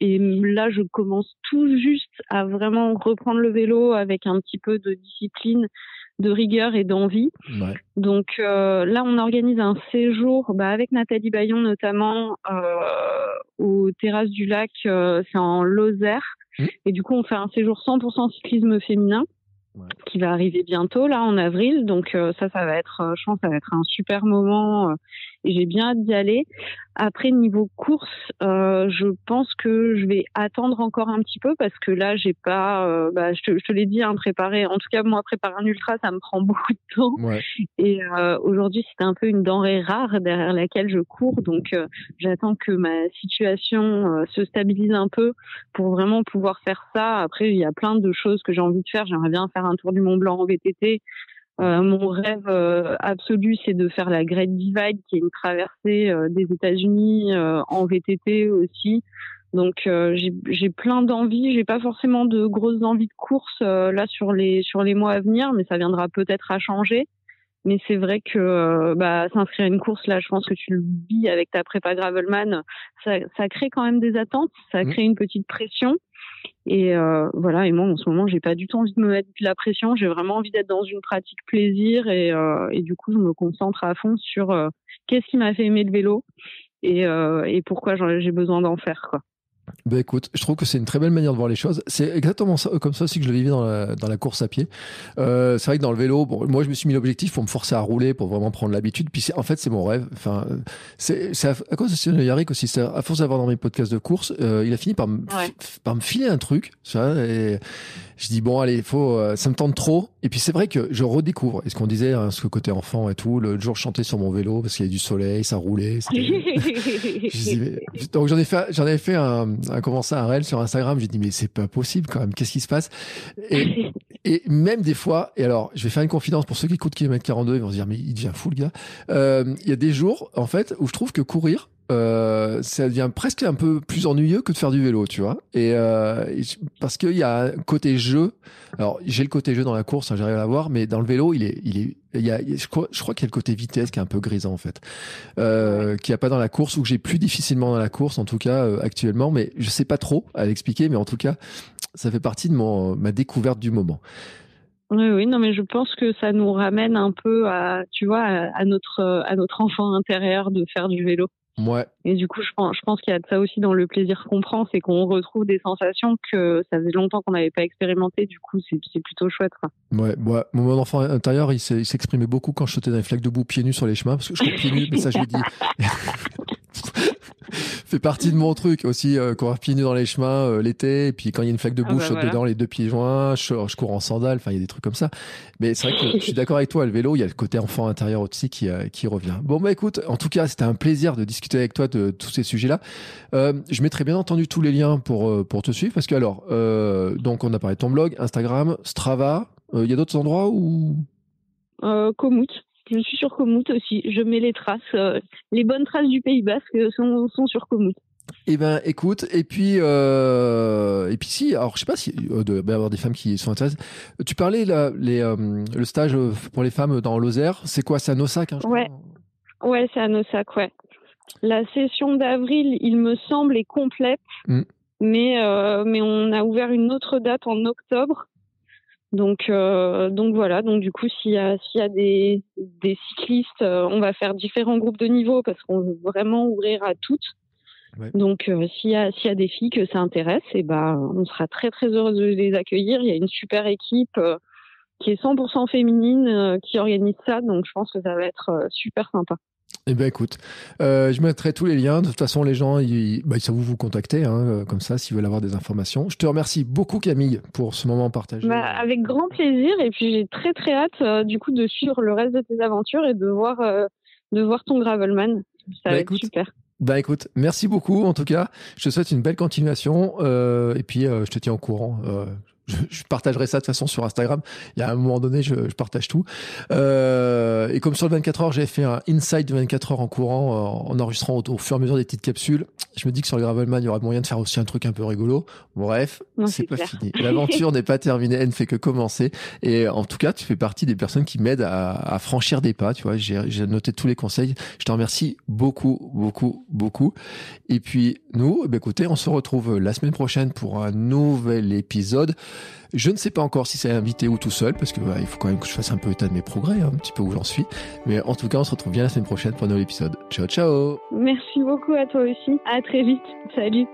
et là, je commence tout juste à vraiment reprendre le vélo avec un petit peu de discipline de rigueur et d'envie. Ouais. Donc euh, là, on organise un séjour bah, avec Nathalie Bayon notamment euh, aux terrasses du lac, euh, c'est en Lozère. Mmh. Et du coup, on fait un séjour 100% cyclisme féminin ouais. qui va arriver bientôt là en avril. Donc ça, ça va être, je pense, ça va être un super moment et j'ai bien hâte d'y aller. Après, niveau course, euh, je pense que je vais attendre encore un petit peu parce que là, j'ai pas, euh, bah, je te, l'ai dit, hein, préparer. En tout cas, moi, préparer un ultra, ça me prend beaucoup de temps. Ouais. Et euh, aujourd'hui, c'est un peu une denrée rare derrière laquelle je cours, donc j'attends que ma situation se stabilise un peu pour vraiment pouvoir faire ça. Après, il y a plein de choses que j'ai envie de faire. J'aimerais bien faire un tour du Mont Blanc en VTT. Euh, mon rêve euh, absolu, c'est de faire la Great Divide, qui est une traversée euh, des États-Unis en VTT aussi. Donc j'ai plein d'envies. J'ai pas forcément de grosses envies de course là sur les sur les mois à venir, mais ça viendra peut-être à changer. Mais c'est vrai que bah, s'inscrire à une course, là, je pense que tu le vis avec ta prépa Gravelman, ça, ça crée quand même des attentes, ça mmh. crée une petite pression. Et euh, voilà, et moi en ce moment, j'ai pas du tout envie de me mettre de la pression. J'ai vraiment envie d'être dans une pratique plaisir et, euh, du coup, je me concentre à fond sur euh, qu'est-ce qui m'a fait aimer le vélo et, et pourquoi j'ai besoin d'en faire. Quoi. Ben écoute, je trouve que c'est une très belle manière de voir les choses. C'est exactement ça, comme ça aussi que je le vivais dans la, dans la course à pied. Euh, c'est vrai que dans le vélo, bon, moi je me suis mis l'objectif pour me forcer à rouler, pour vraiment prendre l'habitude. Puis en fait, c'est mon rêve. Enfin, c'est à, à cause de Yannick aussi. À force d'avoir dans mes podcasts de course, euh, il a fini par me, ouais. par me filer un truc. Ça, et je dis bon allez, faut, euh, ça me tente trop. Et puis c'est vrai que je redécouvre. Et ce qu'on disait, hein, ce côté enfant et tout. Le jour, je chantais sur mon vélo parce qu'il y a du soleil, ça roulait. donc j'en ai fait, j'en ai fait un, un comment ça, un réel sur Instagram. J'ai dit mais c'est pas possible quand même. Qu'est-ce qui se passe? Et, et même des fois. Et alors, je vais faire une confidence pour ceux qui écoutent kilomètre 42, ils vont se dire mais il devient fou le gars. Euh, il y a des jours en fait où je trouve que courir euh, ça devient presque un peu plus ennuyeux que de faire du vélo, tu vois. Et, euh, parce qu'il y a un côté jeu. Alors j'ai le côté jeu dans la course, hein, j'arrive à l'avoir, mais dans le vélo, il est, il est, il y a, je crois, je crois qu'il y a le côté vitesse qui est un peu grisant en fait, euh, qu'il n'y a pas dans la course ou que j'ai plus difficilement dans la course, en tout cas euh, actuellement. Mais je sais pas trop à l'expliquer, mais en tout cas, ça fait partie de mon ma découverte du moment. Oui, oui, non, mais je pense que ça nous ramène un peu à, tu vois, à notre, à notre enfant intérieur de faire du vélo. Ouais. Et du coup, je pense, je pense qu'il y a de ça aussi dans le plaisir qu'on prend, c'est qu'on retrouve des sensations que ça faisait longtemps qu'on n'avait pas expérimenté. Du coup, c'est plutôt chouette. Quoi. Ouais, moi, mon enfant intérieur, il s'exprimait beaucoup quand je sautais dans les flaques de boue pieds nus sur les chemins, parce que je cours pieds nus, mais ça, je l'ai dit. fait partie de mon truc aussi, euh, courir pieds nus dans les chemins euh, l'été, et puis quand il y a une flaque de ah bah je saute dedans les deux pieds joints, je, je cours en sandales, enfin il y a des trucs comme ça. Mais c'est vrai que je suis d'accord avec toi, le vélo, il y a le côté enfant intérieur aussi qui, euh, qui revient. Bon bah écoute, en tout cas c'était un plaisir de discuter avec toi de tous ces sujets-là. Euh, je mettrai bien entendu tous les liens pour, euh, pour te suivre, parce que alors, euh, donc on a parlé de ton blog, Instagram, Strava, il y a d'autres endroits où... Euh, Komoot. Je suis sur Komoot aussi. Je mets les traces, les bonnes traces du Pays Basque sont, sont sur Komoot. Eh ben, écoute, et puis, euh, et puis si, alors je sais pas si euh, de y avoir des femmes qui sont intéressées. Tu parlais là, les, euh, le stage pour les femmes dans Lozère, c'est quoi? C'est à Nossac hein, Ouais, ouais, c'est à Nossac, ouais. La session d'avril, il me semble, est complète, mm. mais euh, mais on a ouvert une autre date en octobre. Donc euh, donc voilà, donc du coup s'il y a s'il y a des des cyclistes, on va faire différents groupes de niveau parce qu'on veut vraiment ouvrir à toutes. Donc, euh, s'il y, a, s'il y a des filles que ça intéresse, et eh ben, on sera très très heureuse de les accueillir. Il y a une super équipe euh, qui est 100% féminine euh, qui organise ça, donc je pense que ça va être super sympa. Eh ben écoute, je mettrai tous les liens. De toute façon, les gens, ils, bah, ça vous vous contacter, hein, comme ça, s'ils veulent avoir des informations. Je te remercie beaucoup, Camille, pour ce moment partagé. Bah, avec grand plaisir. Et puis, j'ai très très hâte, du coup, de suivre le reste de tes aventures et de voir, de voir ton gravelman. Ça bah, va être super. Bah écoute, merci beaucoup en tout cas. Je te souhaite une belle continuation euh, et puis euh, je te tiens au courant. Je, partagerai ça de toute façon sur Instagram. Il y a un moment donné, je, partage tout. Euh, et comme sur le 24 heures, j'ai fait un inside de 24 heures en courant, en enregistrant au, fur et à mesure des petites capsules. Je me dis que sur le Gravelman, il y aura moyen de faire aussi un truc un peu rigolo. Bref, c'est pas fini. L'aventure n'est pas terminée, elle ne fait que commencer. Et en tout cas, tu fais partie des personnes qui m'aident à, franchir des pas. Tu vois, j'ai noté tous les conseils. Je te remercie beaucoup, beaucoup, beaucoup. Et puis nous, eh ben, écoutez, on se retrouve la semaine prochaine pour un nouvel épisode. Je ne sais pas encore si c'est invité ou tout seul, parce que bah, il faut quand même que je fasse un peu état de mes progrès, hein, un petit peu où j'en suis. Mais en tout cas, on se retrouve bien la semaine prochaine pour un nouvel épisode. Ciao, ciao Merci beaucoup à toi aussi. À très vite. Salut